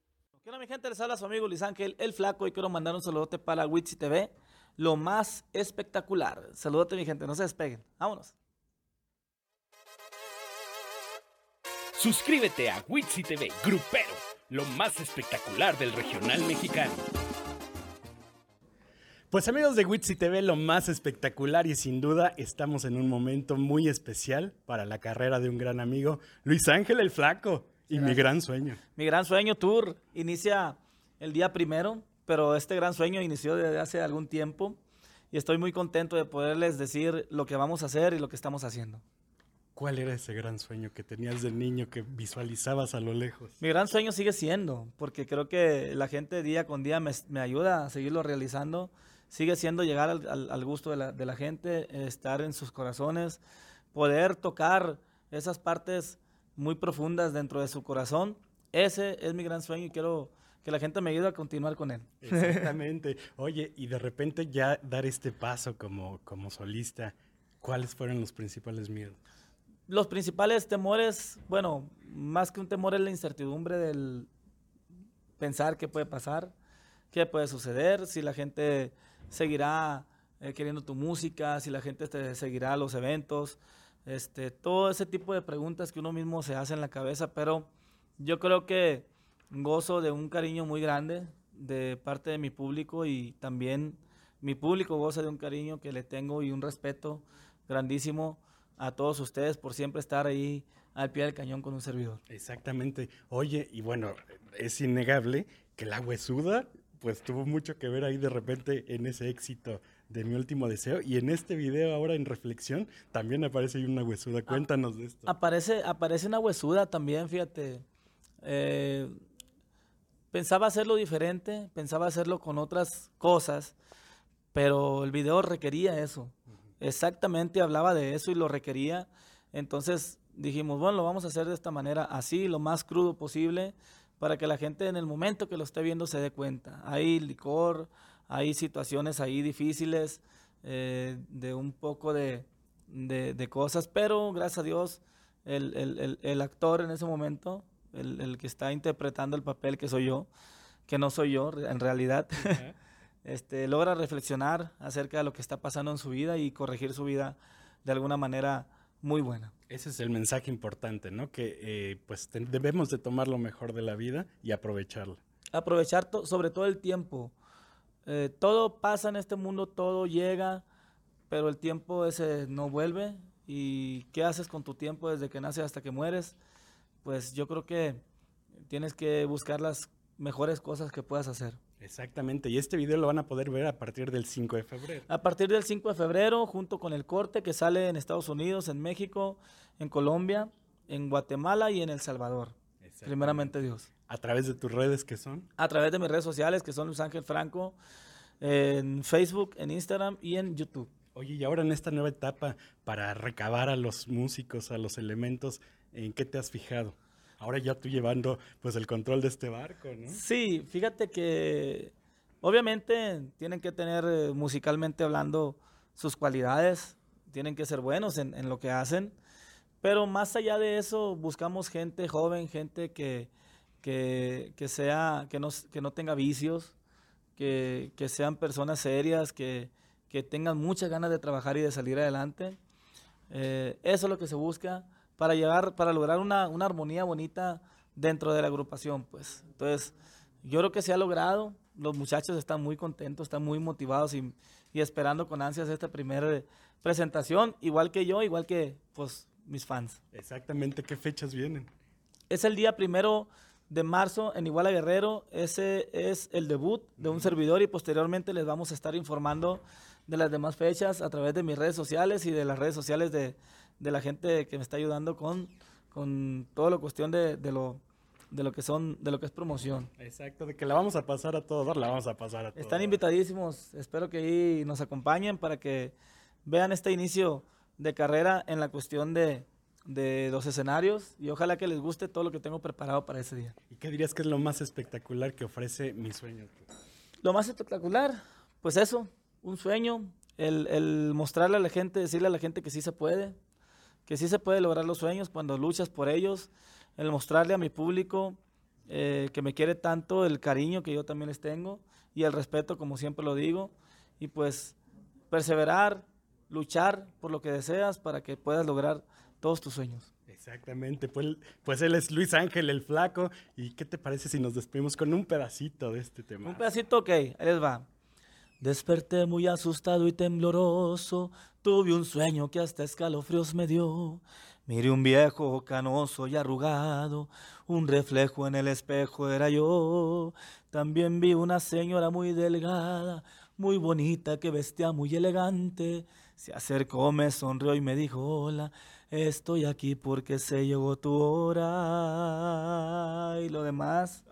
S12: ¿Qué onda mi gente? Les habla su amigo Luis Ángel el Flaco y quiero mandar un saludote para Witsi TV, lo más espectacular. Saludote mi gente, no se despeguen. Vámonos.
S1: Suscríbete a Witsi TV Grupero, lo más espectacular del regional mexicano. Pues amigos de Witsi TV, lo más espectacular y sin duda estamos en un momento muy especial para la carrera de un gran amigo, Luis Ángel el Flaco, y Gracias. mi gran sueño.
S12: Mi gran sueño tour inicia el día primero, pero este gran sueño inició desde hace algún tiempo y estoy muy contento de poderles decir lo que vamos a hacer y lo que estamos haciendo.
S1: ¿Cuál era ese gran sueño que tenías de niño que visualizabas a lo lejos?
S12: Mi gran sueño sigue siendo, porque creo que la gente día con día me, me ayuda a seguirlo realizando. Sigue siendo llegar al, al- al gusto de la, de la gente, estar en sus corazones, poder tocar esas partes muy profundas dentro de su corazón. Ese es mi gran sueño y quiero que la gente me ayude a continuar con él.
S1: Exactamente. [laughs] Oye, y de repente ya dar este paso como, como solista, ¿cuáles fueron los principales miedos?
S12: Los principales temores, bueno, más que un temor es la incertidumbre del pensar qué puede pasar, qué puede suceder, si la gente seguirá eh, queriendo tu música, si la gente te seguirá los eventos, este, todo ese tipo de preguntas que uno mismo se hace en la cabeza, pero yo creo que gozo de un cariño muy grande de parte de mi público y también mi público goza de un cariño que le tengo y un respeto grandísimo a todos ustedes por siempre estar ahí al pie del cañón con un servidor.
S1: Exactamente. Oye, y bueno, es innegable que la huesuda pues tuvo mucho que ver ahí de repente en ese éxito de mi último deseo. Y en este video ahora en reflexión también aparece ahí una huesuda. Cuéntanos de esto.
S12: Aparece, aparece una huesuda también, fíjate. Eh, pensaba hacerlo diferente, pensaba hacerlo con otras cosas, pero el video requería eso. Exactamente hablaba de eso y lo requería. Entonces dijimos, bueno, lo vamos a hacer de esta manera, así, lo más crudo posible, para que la gente en el momento que lo esté viendo se dé cuenta. Hay licor, hay situaciones ahí difíciles, eh, de un poco de, de- cosas, pero gracias a Dios, el, el- el- actor en ese momento, el, que está interpretando el papel que soy yo, que no soy yo en realidad, este, logra reflexionar acerca de lo que está pasando en su vida y corregir su vida de alguna manera muy buena.
S1: Ese es el mensaje importante, ¿no? Que eh, pues debemos de tomar lo mejor de la vida y aprovecharla.
S12: aprovechar to- sobre todo el tiempo. Eh, todo pasa en este mundo, todo llega, pero el tiempo ese no vuelve. ¿Y qué haces con tu tiempo desde que naces hasta que mueres? Pues yo creo que tienes que buscar las mejores cosas que puedas hacer.
S1: Exactamente. Y este video lo van a poder ver a partir del 5 de febrero.
S12: A partir del 5 de febrero, junto con el corte que sale en Estados Unidos, en México, en Colombia, en Guatemala y en El Salvador. Primeramente Dios.
S1: A través de tus redes que son.
S12: a través de mis redes sociales, que son Luis Ángel Franco, en Facebook, en Instagram y en YouTube.
S1: Oye, y ahora en esta nueva etapa para recabar a los músicos, a los elementos, ¿en qué te has fijado? Ahora ya tú llevando pues el control de este barco, ¿no?
S12: Sí, fíjate que obviamente tienen que tener eh, musicalmente hablando sus cualidades, tienen que ser buenos en, en lo que hacen, pero más allá de eso buscamos gente joven, gente que, que, que sea, que no, que no tenga vicios, que, que sean personas serias, que, que tengan muchas ganas de trabajar y de salir adelante. Eh, eso es lo que se busca para llegar, para lograr una, una armonía bonita dentro de la agrupación, pues. Entonces, yo creo que se ha logrado. Los muchachos están muy contentos, están muy motivados y, y esperando con ansias esta primera presentación, igual que yo, igual que pues mis fans.
S1: Exactamente, ¿qué fechas vienen?
S12: Es el día primero de marzo en Iguala Guerrero. Ese es el debut de un servidor y posteriormente les vamos a estar informando de las demás fechas a través de mis redes sociales y de las redes sociales de, de la gente que me está ayudando con, con toda la cuestión de, de lo, de lo que son, de lo que es promoción.
S1: Exacto, de que la vamos a pasar a todo dar, la vamos a pasar a todo
S12: Están invitadísimos. Espero que ahí nos acompañen para que vean este inicio de carrera en la cuestión de, de los escenarios y ojalá que les guste todo lo que tengo preparado para ese día.
S1: ¿Y qué dirías que es lo más espectacular que ofrece mi sueño?
S12: Lo más espectacular, pues eso, un sueño, el, el mostrarle a la gente, decirle a la gente que sí se puede, que sí se puede lograr los sueños cuando luchas por ellos, el mostrarle a mi público eh, que me quiere tanto, el cariño que yo también les tengo y el respeto, como siempre lo digo, y pues perseverar, luchar por lo que deseas para que puedas lograr todos tus sueños.
S1: Exactamente, pues, pues él es Luis Ángel el Flaco. ¿Y qué te parece si nos despedimos con un pedacito de este tema?
S12: Un pedacito, ok, ahí les va. Desperté muy asustado y tembloroso, tuve un sueño que hasta escalofríos me dio. Miré un viejo canoso y arrugado, un reflejo en el espejo era yo. También vi una señora muy delgada, muy bonita, que vestía muy elegante. Se acercó, me sonrió y me dijo, hola, estoy aquí porque se llegó tu hora. Y lo demás.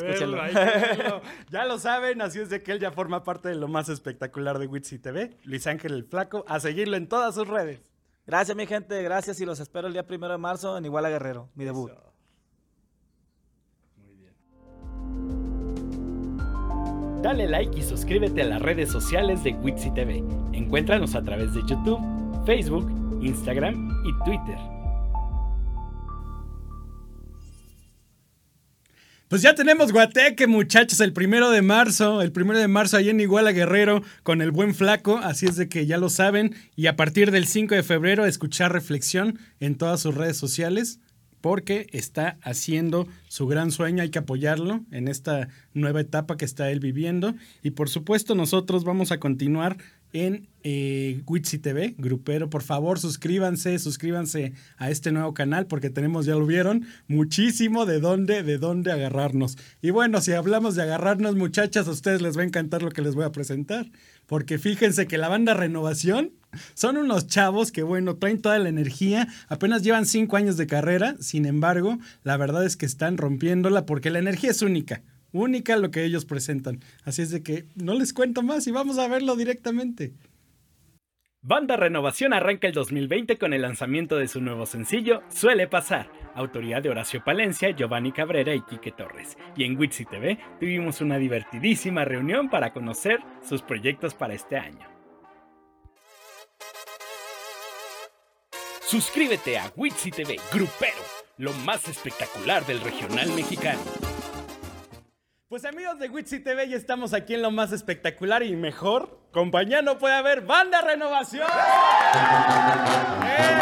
S1: Verlo, hay que verlo. Ya lo saben, así es de que él ya forma parte de lo más espectacular de Witsi TV. Luis Ángel el Flaco, a seguirlo en todas sus redes.
S12: Gracias, mi gente, gracias y los espero el día primero de marzo en Iguala Guerrero, mi debut.
S13: Dale like y suscríbete a las redes sociales de Wixi TV. Encuéntranos a través de YouTube, Facebook, Instagram y Twitter.
S1: Pues ya tenemos Guateque, muchachos, el primero de marzo, el primero de marzo ahí en Iguala Guerrero con el buen flaco, así es de que ya lo saben, y a partir del 5 de febrero escuchar reflexión en todas sus redes sociales, porque está haciendo su gran sueño, hay que apoyarlo en esta nueva etapa que está él viviendo, y por supuesto nosotros vamos a continuar en eh, Witsi TV, grupero. Por favor, suscríbanse, suscríbanse a este nuevo canal porque tenemos, ya lo vieron, muchísimo de dónde, de dónde agarrarnos. Y bueno, si hablamos de agarrarnos, muchachas, a ustedes les va a encantar lo que les voy a presentar. Porque fíjense que la banda Renovación son unos chavos que, bueno, traen toda la energía, apenas llevan cinco años de carrera, sin embargo, la verdad es que están rompiéndola porque la energía es única única lo que ellos presentan. Así es de que no les cuento más y vamos a verlo directamente.
S13: Banda Renovación arranca el 2020 con el lanzamiento de su nuevo sencillo Suele Pasar, autoría de Horacio Palencia, Giovanni Cabrera y Quique Torres. Y en Witsi TV tuvimos una divertidísima reunión para conocer sus proyectos para este año. Suscríbete a Witsi TV Grupero, lo más espectacular del regional mexicano.
S1: Pues amigos de Witsi TV, ya estamos aquí en lo más espectacular y mejor. Compañía no puede haber banda renovación.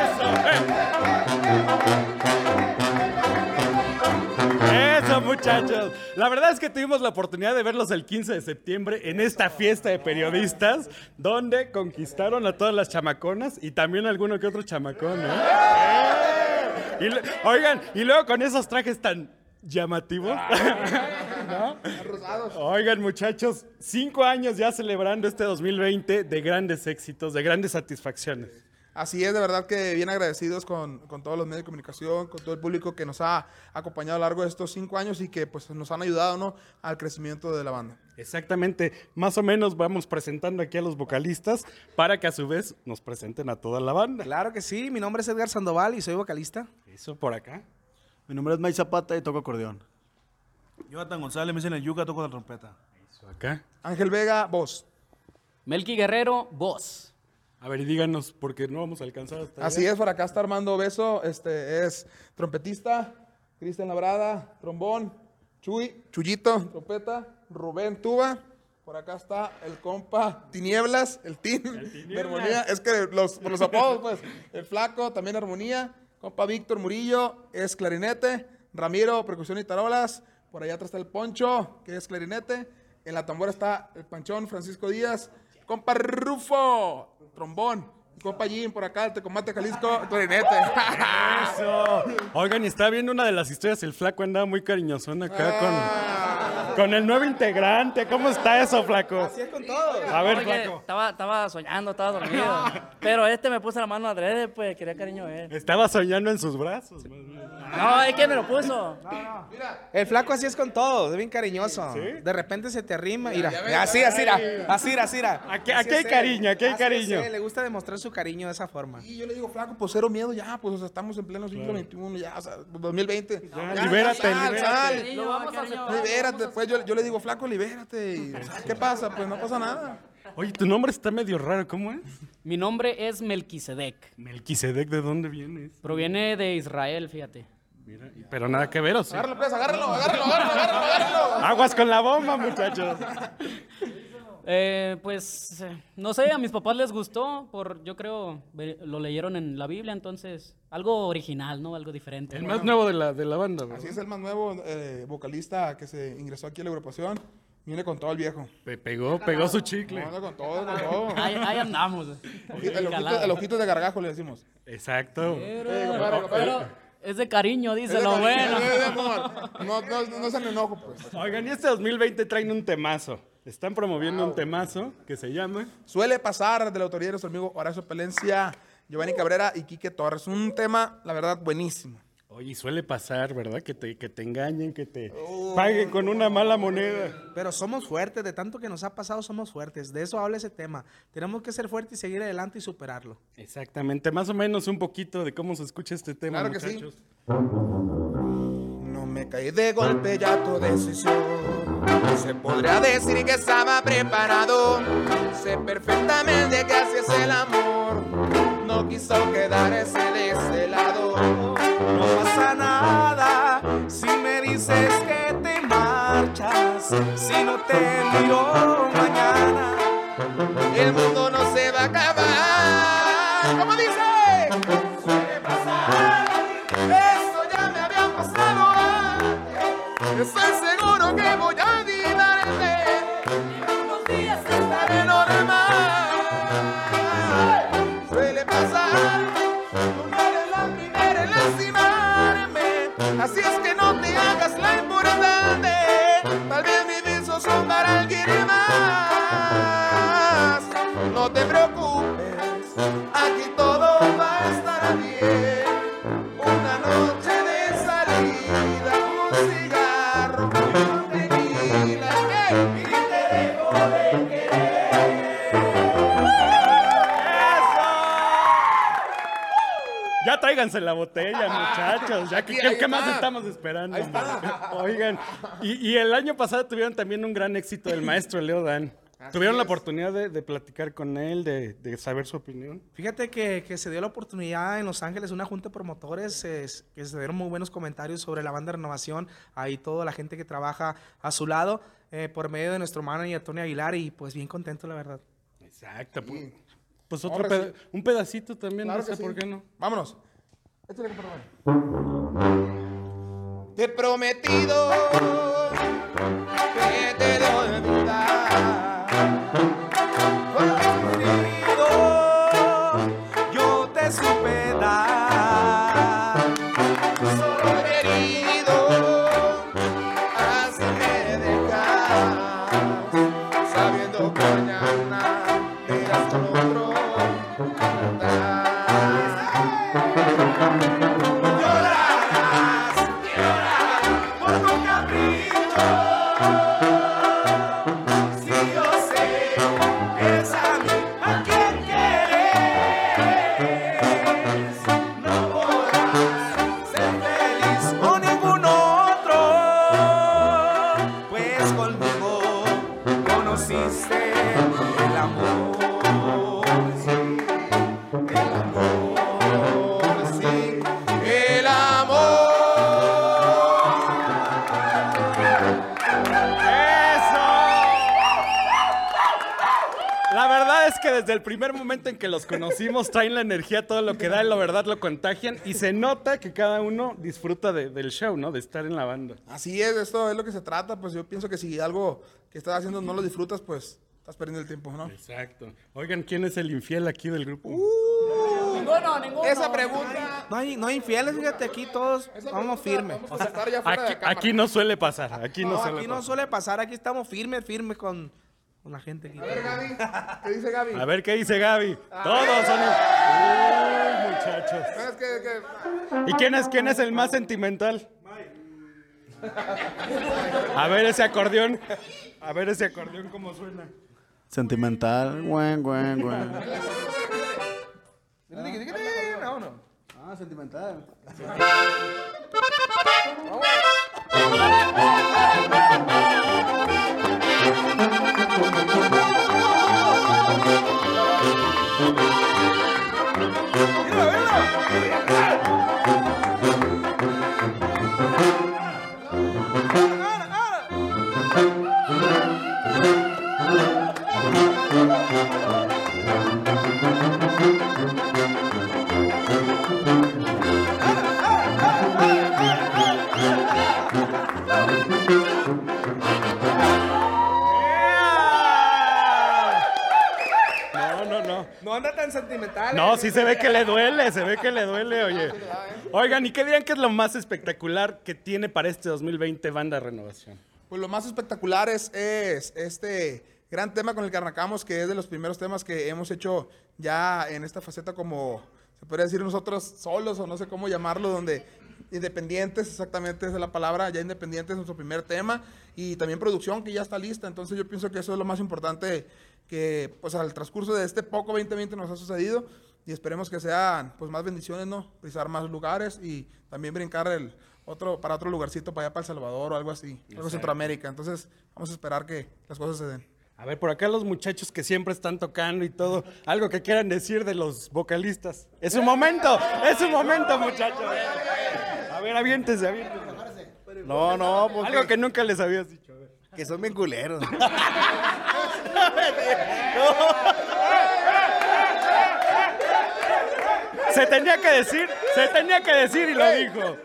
S1: Eso. Eso, muchachos. La verdad es que tuvimos la oportunidad de verlos el 15 de septiembre en esta fiesta de periodistas, donde conquistaron a todas las chamaconas y también alguno que otro chamacón. ¿eh? Y le- oigan, y luego con esos trajes tan llamativos. [laughs] ¿No? Oigan, muchachos, cinco años ya celebrando este 2020 de grandes éxitos, de grandes satisfacciones.
S14: Así es, de verdad que bien agradecidos con, con todos los medios de comunicación, con todo el público que nos ha acompañado a lo largo de estos cinco años y que pues nos han ayudado ¿no? al crecimiento de la banda.
S1: Exactamente, más o menos vamos presentando aquí a los vocalistas para que a su vez nos presenten a toda la banda.
S15: Claro que sí, mi nombre es Edgar Sandoval y soy vocalista.
S1: Eso por acá.
S16: Mi nombre es May Zapata y toco acordeón. Jonathan González, me dicen el yuca, toco la trompeta.
S1: Acá.
S14: Ángel Vega, voz.
S17: Melqui Guerrero, voz.
S1: A ver, y díganos, porque no vamos a alcanzar hasta
S14: Así
S1: allá.
S14: es, por acá está Armando Beso, este es trompetista, Cristian Labrada, trombón, Chuy, Chuyito, trompeta, Rubén Tuba. Por acá está el compa Tinieblas, el Tin de armonía. Es que los, por los apodos, pues, el flaco, también armonía. Compa Víctor Murillo es clarinete. Ramiro, percusión y tarolas. Por allá atrás está el Poncho, que es clarinete. En la tambora está el Panchón Francisco Díaz. Compa Rufo, trombón. Compa Jim, por acá, el Tecomate Jalisco, [laughs] clarinete.
S1: Eso. Oigan, y estaba viendo una de las historias, el flaco andaba muy cariñosón acá con, con el nuevo integrante. ¿Cómo está eso, flaco?
S15: Así es con todos.
S1: A ver,
S17: Oye,
S1: flaco.
S17: Estaba, estaba soñando, estaba dormido. [laughs] Pero este me puso la mano adrede, pues quería cariño de él.
S1: Estaba soñando en sus brazos.
S17: No, es que me lo puso.
S15: El flaco así es con todos, es bien cariñoso. De repente se te arrima. Mira,
S14: ya ves,
S15: así, así, mira, así, así, mira.
S1: Aquí, aquí hay cariño, aquí hay
S15: Así
S1: cariño.
S15: Le gusta demostrar su cariño de esa forma.
S14: Y yo le digo, flaco, pues cero miedo ya, pues o sea, estamos en pleno siglo XXI, ya, o sea, 2020. Ya,
S1: libérate,
S14: sal,
S1: libérate.
S14: sal.
S17: Lo vamos a aceptar.
S14: Libérate, pues yo, yo le digo, flaco, libérate. Y, ¿Qué pasa? Pues no pasa nada.
S1: Oye, tu nombre está medio raro, ¿cómo es?
S17: Mi nombre es Melquisedec.
S1: Melquisedec, ¿de dónde vienes?
S17: Proviene de Israel, fíjate.
S1: Mira, pero nada que ver, ¿o sí?
S14: Agárralo, pues, agárralo, agárralo, agárralo, agárralo, agárralo.
S1: Aguas con la bomba, muchachos. [laughs]
S17: Eh, pues, eh, no sé, a mis papás les gustó, por, yo creo, ve- lo leyeron en la Biblia, entonces, algo original, ¿no? Algo diferente.
S1: El más nuevo de la, de la banda, ¿verdad?
S14: Así es el más nuevo eh, vocalista que se ingresó aquí a la agrupación. Viene con todo el viejo.
S1: Pe- pegó, pegó su chicle.
S14: No, no, con todo, con todo. [laughs]
S17: Ahí, ahí andamos.
S14: El ojito, el ojito de gargajo le decimos.
S1: Exacto.
S17: Pero,
S14: compadre.
S17: pero es de cariño, dice lo bueno.
S14: es de amor. No, no, no se me enojo, pues.
S1: Oigan, y este 2020 traen un temazo. Están promoviendo un temazo que se llama.
S14: Suele pasar de la autoría de nuestro amigo Horacio Palencia, Giovanni Cabrera y Quique Torres. Un tema, la verdad, buenísimo.
S1: Oye, suele pasar, ¿verdad? Que te, que te engañen, que te paguen con una mala moneda.
S15: Pero somos fuertes, de tanto que nos ha pasado somos fuertes. De eso habla ese tema. Tenemos que ser fuertes y seguir adelante y superarlo.
S1: Exactamente, más o menos un poquito de cómo se escucha este tema,
S14: Claro que sí.
S1: muchachos.
S14: No me caí de golpe ya tu decisión. Se podría decir que estaba preparado. Sé perfectamente que así es el amor. No quiso quedarse de ese lado.
S15: No pasa nada si me dices que te marchas, si no te miro mañana.
S14: El mundo no se va a acabar. ¿Cómo dice? Así es que
S1: tráiganse la botella, [laughs] muchachos. Ya, ¿qué, qué- más estamos esperando? Oigan, y, y el año pasado tuvieron también un gran éxito del maestro Leo Dan.
S15: Así
S1: ¿Tuvieron la
S15: es.
S1: oportunidad de, de platicar con él, de, de saber su opinión?
S15: Fíjate que, que se dio la oportunidad en Los Ángeles, una junta de promotores, es- que se dieron muy buenos comentarios sobre la banda de renovación, ahí toda la gente que trabaja a su lado, eh, por medio de nuestro manager Tony Aguilar, y pues bien contento, la verdad.
S1: Exacto. Pues, pues otro peda-
S14: sí.
S1: un pedacito también,
S14: Claro
S1: no sé
S14: sí.
S1: por qué no.
S14: Vámonos. Te prometido que te
S1: desde el primer momento en que los conocimos traen la energía, todo lo que da, la verdad lo contagian y se nota que cada uno disfruta de- del show, ¿no? De estar en la banda.
S14: Así es, esto es lo que se trata. Pues yo pienso que si algo que estás haciendo no lo disfrutas, pues estás perdiendo el tiempo, ¿no?
S1: Exacto. Oigan, ¿quién es el infiel aquí del grupo?
S15: Ninguno, ninguno.
S14: Esa pregunta.
S15: No hay, no hay infieles, fíjate, aquí todos vamos firmes.
S1: Aquí, no suele pasar, aquí no,
S15: No,
S1: suele
S15: aquí no
S1: pasar.
S15: suele pasar, aquí estamos firmes, firmes con, con la gente aquí.
S14: A ver, Gaby, ¿qué dice Gaby?
S1: A ver qué dice Gaby. Todos son... Uy, muchachos.
S14: Es que, que-
S1: ¿Y quién es, quién es el más sentimental? A ver ese acordeón. A ver ese acordeón cómo suena.
S16: Sentimental, güey, güey, güey.
S14: Vámonos.
S16: Ah, sentimental.
S1: No,
S15: anda tan sentimental.
S1: No,
S15: eh.
S1: sí se ve que le duele, se ve que le duele, oye. Oigan, ¿y qué dirían que es lo más espectacular que tiene para este 2020 Banda Renovación?
S14: Pues lo más espectacular es, es este gran tema con el que arrancamos, que es de los primeros temas que hemos hecho ya en esta faceta como, se podría decir nosotros solos o no sé cómo llamarlo, donde independientes, exactamente esa es la palabra, ya independientes es nuestro primer tema y también producción que ya está lista, entonces yo pienso que eso es lo más importante que pues al transcurso de este poco 2020 nos ha sucedido y esperemos que sean pues más bendiciones, ¿no? Pisar más lugares y también brincar el otro para otro lugarcito para allá para El Salvador o algo así, algo Centroamérica. Entonces, vamos a esperar que las cosas se den.
S1: A ver, por acá los muchachos que siempre están tocando y todo, algo que quieran decir de los vocalistas. Es un momento, es un momento, muchachos. A ver, aviéntese, aviéntese.
S18: No, no, porque...
S1: Algo que nunca les habías dicho.
S18: Que son bien culeros. [laughs]
S1: Se tenía que decir, se tenía que decir y lo dijo.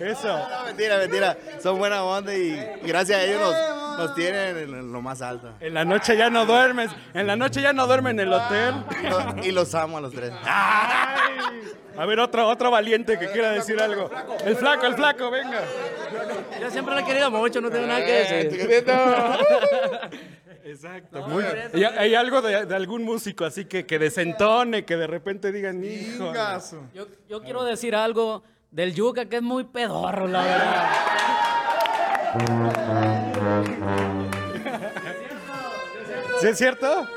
S1: Eso.
S18: No, mentira, mentira. Son buena onda y, y gracias a ellos nos, nos tienen en lo más alto.
S1: En la noche ya no duermes, en la noche ya no duerme en el hotel.
S18: Y, lo- y los amo a los tres. [laughs]
S1: A ver, otro, otro valiente que quiera decir algo. El flaco, el flaco, venga.
S12: Yo siempre lo he querido mucho, no tengo nada que decir.
S1: Exacto. Muy bien. ¿Y hay algo de, de algún músico así que, que desentone, que de repente digan, hijo.
S17: Yo, yo quiero decir algo del Yuca que es muy pedorro, la verdad.
S1: ¿Sí es cierto? Sí.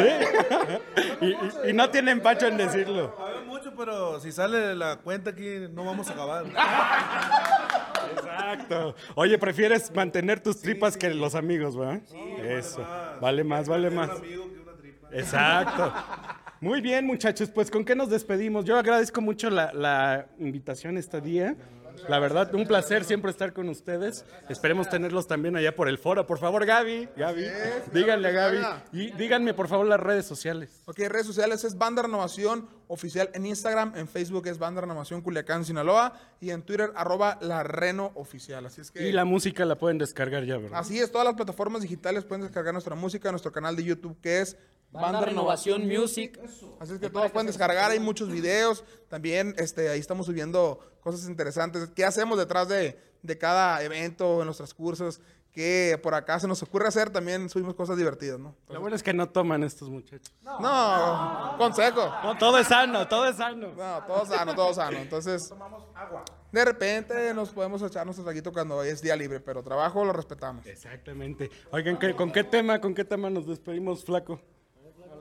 S1: [laughs] y, y- y no tiene empacho en decirlo.
S16: Sabe mucho, pero si sale la cuenta aquí no vamos a acabar.
S1: Exacto. Oye, prefieres mantener tus tripas que los amigos, ¿verdad? Eso. Vale más, vale más. Exacto. Muy bien, muchachos, pues ¿con qué nos despedimos? Yo agradezco mucho la, la invitación este día. La verdad, un placer siempre estar con ustedes. Esperemos tenerlos también allá por el foro. Por favor, Gaby, Gaby, díganle a Gaby. Y díganme, por favor, las redes sociales.
S14: Ok, redes sociales es Banda Renovación Oficial en Instagram, en Facebook es Banda Renovación Culiacán, Sinaloa y en Twitter arroba la Reno Oficial. Así es que...
S1: Y la música la pueden descargar ya, ¿verdad?
S14: Así es, todas las plataformas digitales pueden descargar nuestra música, nuestro canal de YouTube que es
S17: Banda Renovación Music.
S14: Así es que todos pueden descargar, hay muchos videos, también este, ahí estamos subiendo cosas interesantes. ¿Qué hacemos detrás de, de cada evento, en nuestros cursos? Que por acá se nos ocurre hacer, también subimos cosas divertidas, ¿no?
S1: Lo bueno es que no toman estos muchachos.
S14: No, consejo.
S1: No, todo es sano, todo es sano.
S14: No, todo sano, todo sano. Entonces, de repente nos podemos echar nuestro traguito cuando es día libre, pero trabajo lo respetamos.
S1: Exactamente. Oigan, ¿qué- ¿con qué tema, con qué tema nos despedimos, flaco?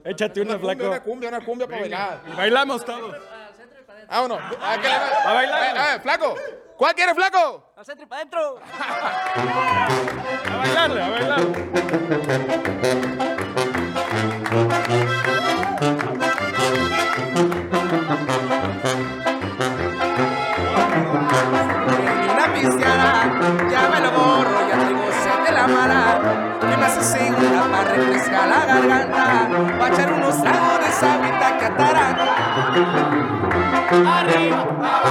S1: Échate una,
S14: Una cumbia,
S1: flaco.
S14: una cumbia, una cumbia para bailar.
S1: Y bailamos todos.
S14: Vámonos. ¿A, qué le-
S1: A bailar.
S14: Eh, eh, flaco. ¿Cuál quieres, flaco?
S12: Al centro y para adentro.
S1: A bailarle, a bailar.
S19: Arriba, abajo,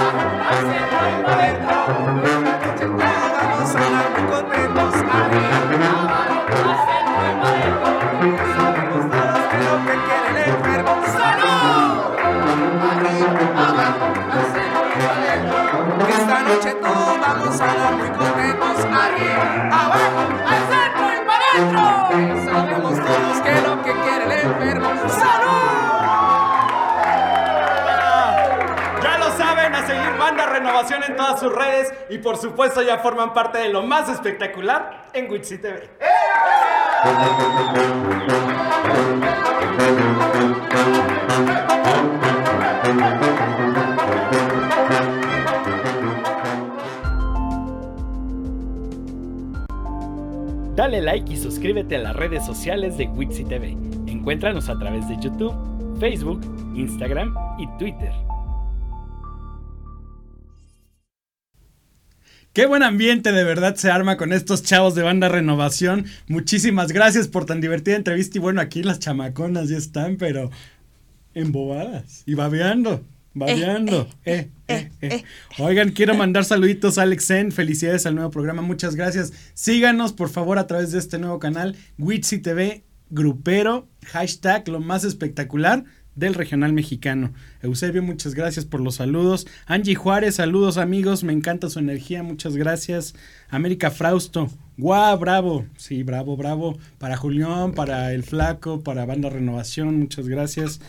S1: En todas sus redes y por supuesto ya forman parte de lo más espectacular en Witsi TV.
S13: Dale like y suscríbete a las redes sociales de Witsi TV. Encuéntranos a través de YouTube, Facebook, Instagram y Twitter.
S1: Qué buen ambiente de verdad se arma con estos chavos de banda renovación. Muchísimas gracias por tan divertida entrevista. Y bueno, aquí las chamaconas ya están, pero embobadas y babeando. Babeando. Eh, eh, eh. Oigan, quiero mandar saluditos a Alex Zen. Felicidades al nuevo programa. Muchas gracias. Síganos, por favor, a través de este nuevo canal, Witsi TV, grupero, hashtag lo más espectacular del regional mexicano. Eusebio, muchas gracias por los saludos. Angie Juárez, saludos amigos, me encanta su energía, muchas gracias. América Frausto, guau, bravo, sí, bravo, bravo. Para Julián, para El Flaco, para Banda Renovación, muchas gracias.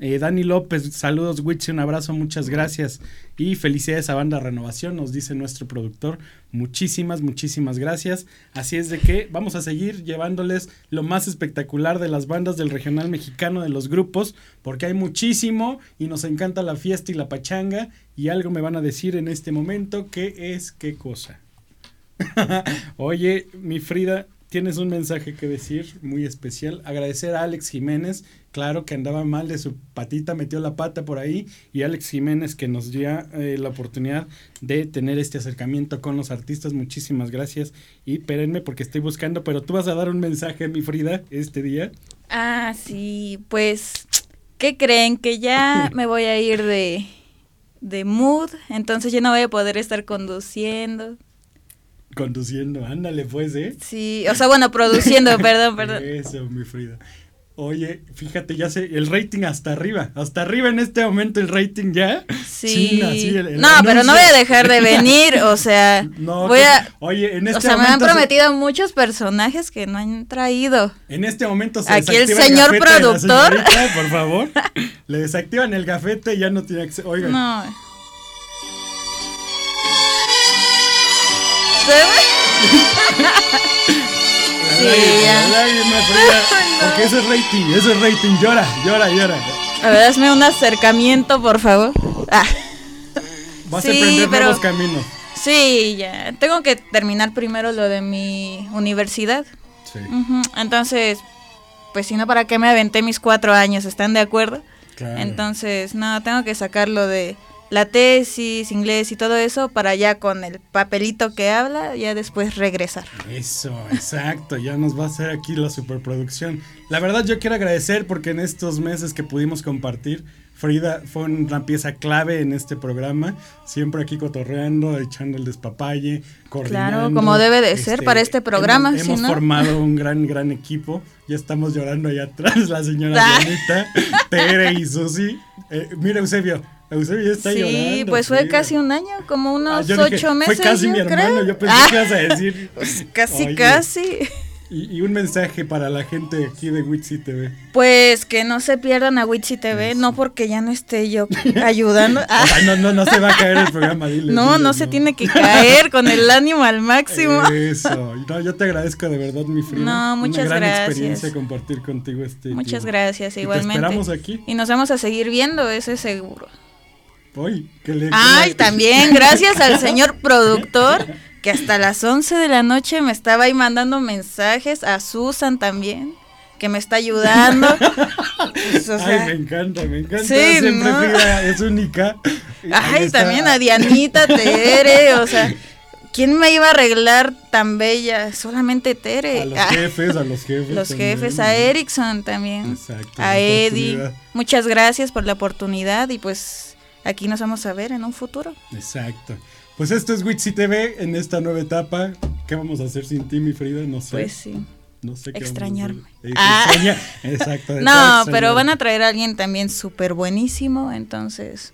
S1: Eh, Dani López, saludos, Witsi, un abrazo, muchas gracias. Y felicidades a Banda Renovación, nos dice nuestro productor. Muchísimas, muchísimas gracias. Así es de que vamos a seguir llevándoles lo más espectacular de las bandas del regional mexicano, de los grupos, porque hay muchísimo y nos encanta la fiesta y la pachanga. Y algo me van a decir en este momento, ¿qué es qué cosa? [laughs] Oye, mi Frida, tienes un mensaje que decir muy especial. Agradecer a Alex Jiménez, claro que andaba mal de su patita, metió la pata por ahí, y Alex Jiménez que nos dio eh, la oportunidad de tener este acercamiento con los artistas. Muchísimas gracias. Y espérenme porque estoy buscando, pero tú vas a dar un mensaje, mi Frida, este día.
S20: Ah, sí, pues, ¿qué creen? Que ya [laughs] me voy a ir de, de mood, entonces yo no voy a poder estar conduciendo.
S1: Conduciendo, ándale pues, ¿eh?
S20: Sí, o sea, bueno, produciendo, [laughs] perdón, perdón.
S1: Eso, mi Frida. Oye, fíjate, ya sé, el rating hasta arriba, hasta arriba en este momento el rating ya.
S20: Sí.
S1: El- el
S20: no, pero no voy a dejar de venir, o sea, [laughs]
S1: No,
S20: voy a...
S1: Oye, en este
S20: o sea, me han
S1: momento se-
S20: prometido muchos personajes que no han traído.
S1: En este momento se
S20: Aquí el señor productor.
S1: señorita, por favor. [laughs] Le desactivan el gafete y ya no tiene acceso. Oigan.
S20: No.
S1: La [laughs]
S20: Sí, ya.
S1: lágrima, [laughs] Porque eso es rating, eso es rating. Llora, llora, llora.
S20: A ver, hazme un acercamiento, por favor. Ah.
S1: Vas
S20: Sí,
S1: a emprender
S20: pero-
S1: nuevos caminos.
S20: Sí, ya. Tengo que terminar primero lo de mi universidad.
S1: Sí.
S20: Entonces, pues si no, ¿para qué me aventé mis cuatro años? ¿Están de acuerdo?
S1: Claro.
S20: Entonces, no, tengo que sacar lo de la tesis, inglés y todo eso para ya con el papelito que habla, ya después regresar.
S1: Eso, exacto, ya nos va a hacer aquí la superproducción. La verdad yo quiero agradecer porque en estos meses que pudimos compartir, Frida fue una pieza clave en este programa, siempre aquí cotorreando, echando el despapalle, coordinando.
S20: Claro, como debe de ser para este programa,
S1: Hemos, hemos
S20: no-
S1: formado un gran, gran equipo. Ya estamos llorando allá atrás, la señora. [laughs] Dianita, Tere y Susi. Eh, mira, Eusebio, Eusebio ya está
S20: sí,
S1: llorando.
S20: pues fue casi un año, como
S1: Ah,
S20: unos
S1: dije,
S20: ocho meses.
S1: Fue casi
S20: yo
S1: mi hermano,
S20: creo.
S1: yo pensé
S20: Ah,
S1: que ibas a decir. [laughs]
S20: casi,
S1: Oye,
S20: casi.
S1: Y, y un mensaje para la gente aquí de Witsi TV.
S20: Pues que no se pierdan a Witsi TV, no porque ya no esté yo [laughs] ayudando. Ah,
S1: no, no, no se va a caer el programa, dile.
S20: no,
S1: dile,
S20: no se tiene que caer con el ánimo al máximo.
S1: Eso. Y No, yo te agradezco de verdad, mi Frida.
S20: No, muchas
S1: Una gran
S20: gracias.
S1: experiencia compartir contigo este
S20: Muchas
S1: tiempo.
S20: gracias,
S1: Y
S20: igualmente.
S1: Te esperamos aquí.
S20: Y nos vamos a seguir viendo, eso es seguro.
S1: Hoy, que le.
S20: Ay, también gracias al [laughs] señor productor que hasta las 11 de la noche me estaba ahí mandando mensajes, a Susan también, que me está ayudando. [laughs] Pues, o sea,
S1: Ay, me encanta, me encanta.
S20: Sí,
S1: Siempre
S20: ¿no?
S1: Frida es única.
S20: Ay,
S1: está.
S20: también a Dianita, Tere, o sea, ¿quién me iba a arreglar tan bella? Solamente Tere.
S1: A los
S20: Ah,
S1: jefes, a los jefes.
S20: Los
S1: también,
S20: jefes, a Erickson también,
S1: Exacto,
S20: a Eddie. Muchas gracias por la oportunidad y pues aquí nos vamos a ver en un futuro.
S1: Exacto. Pues esto es Witsi TV en esta nueva etapa. ¿Qué vamos a hacer sin ti, mi Frida? No sé.
S20: Pues sí.
S1: No sé qué vamos a
S20: Extrañarme.
S1: hacer. Eh,
S20: Ah.
S1: extraña- [laughs] Exacto.
S20: No, pero van a traer a alguien también súper buenísimo, entonces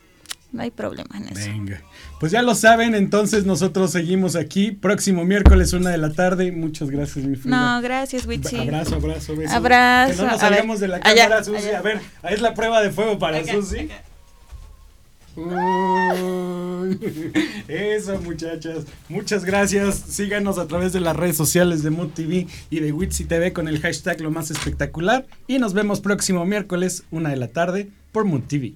S20: no hay problema en eso.
S1: Venga. Pues ya lo saben, entonces nosotros seguimos aquí. Próximo miércoles, una de la tarde. Muchas gracias, mi Frida.
S20: No, gracias, Witsi.
S1: Abrazo, abrazo, beso.
S20: Abrazo.
S1: Que no nos salgamos de la
S20: allá,
S1: cámara, Susi.
S20: allá.
S1: A ver, ahí es la prueba de fuego para Susi. [laughs] Eso, muchachas. Muchas gracias. Síganos a través de las redes sociales de Mood TV y de Witsi TV con el hashtag lo más espectacular. Y nos vemos próximo miércoles, una de la tarde, por Mood TV.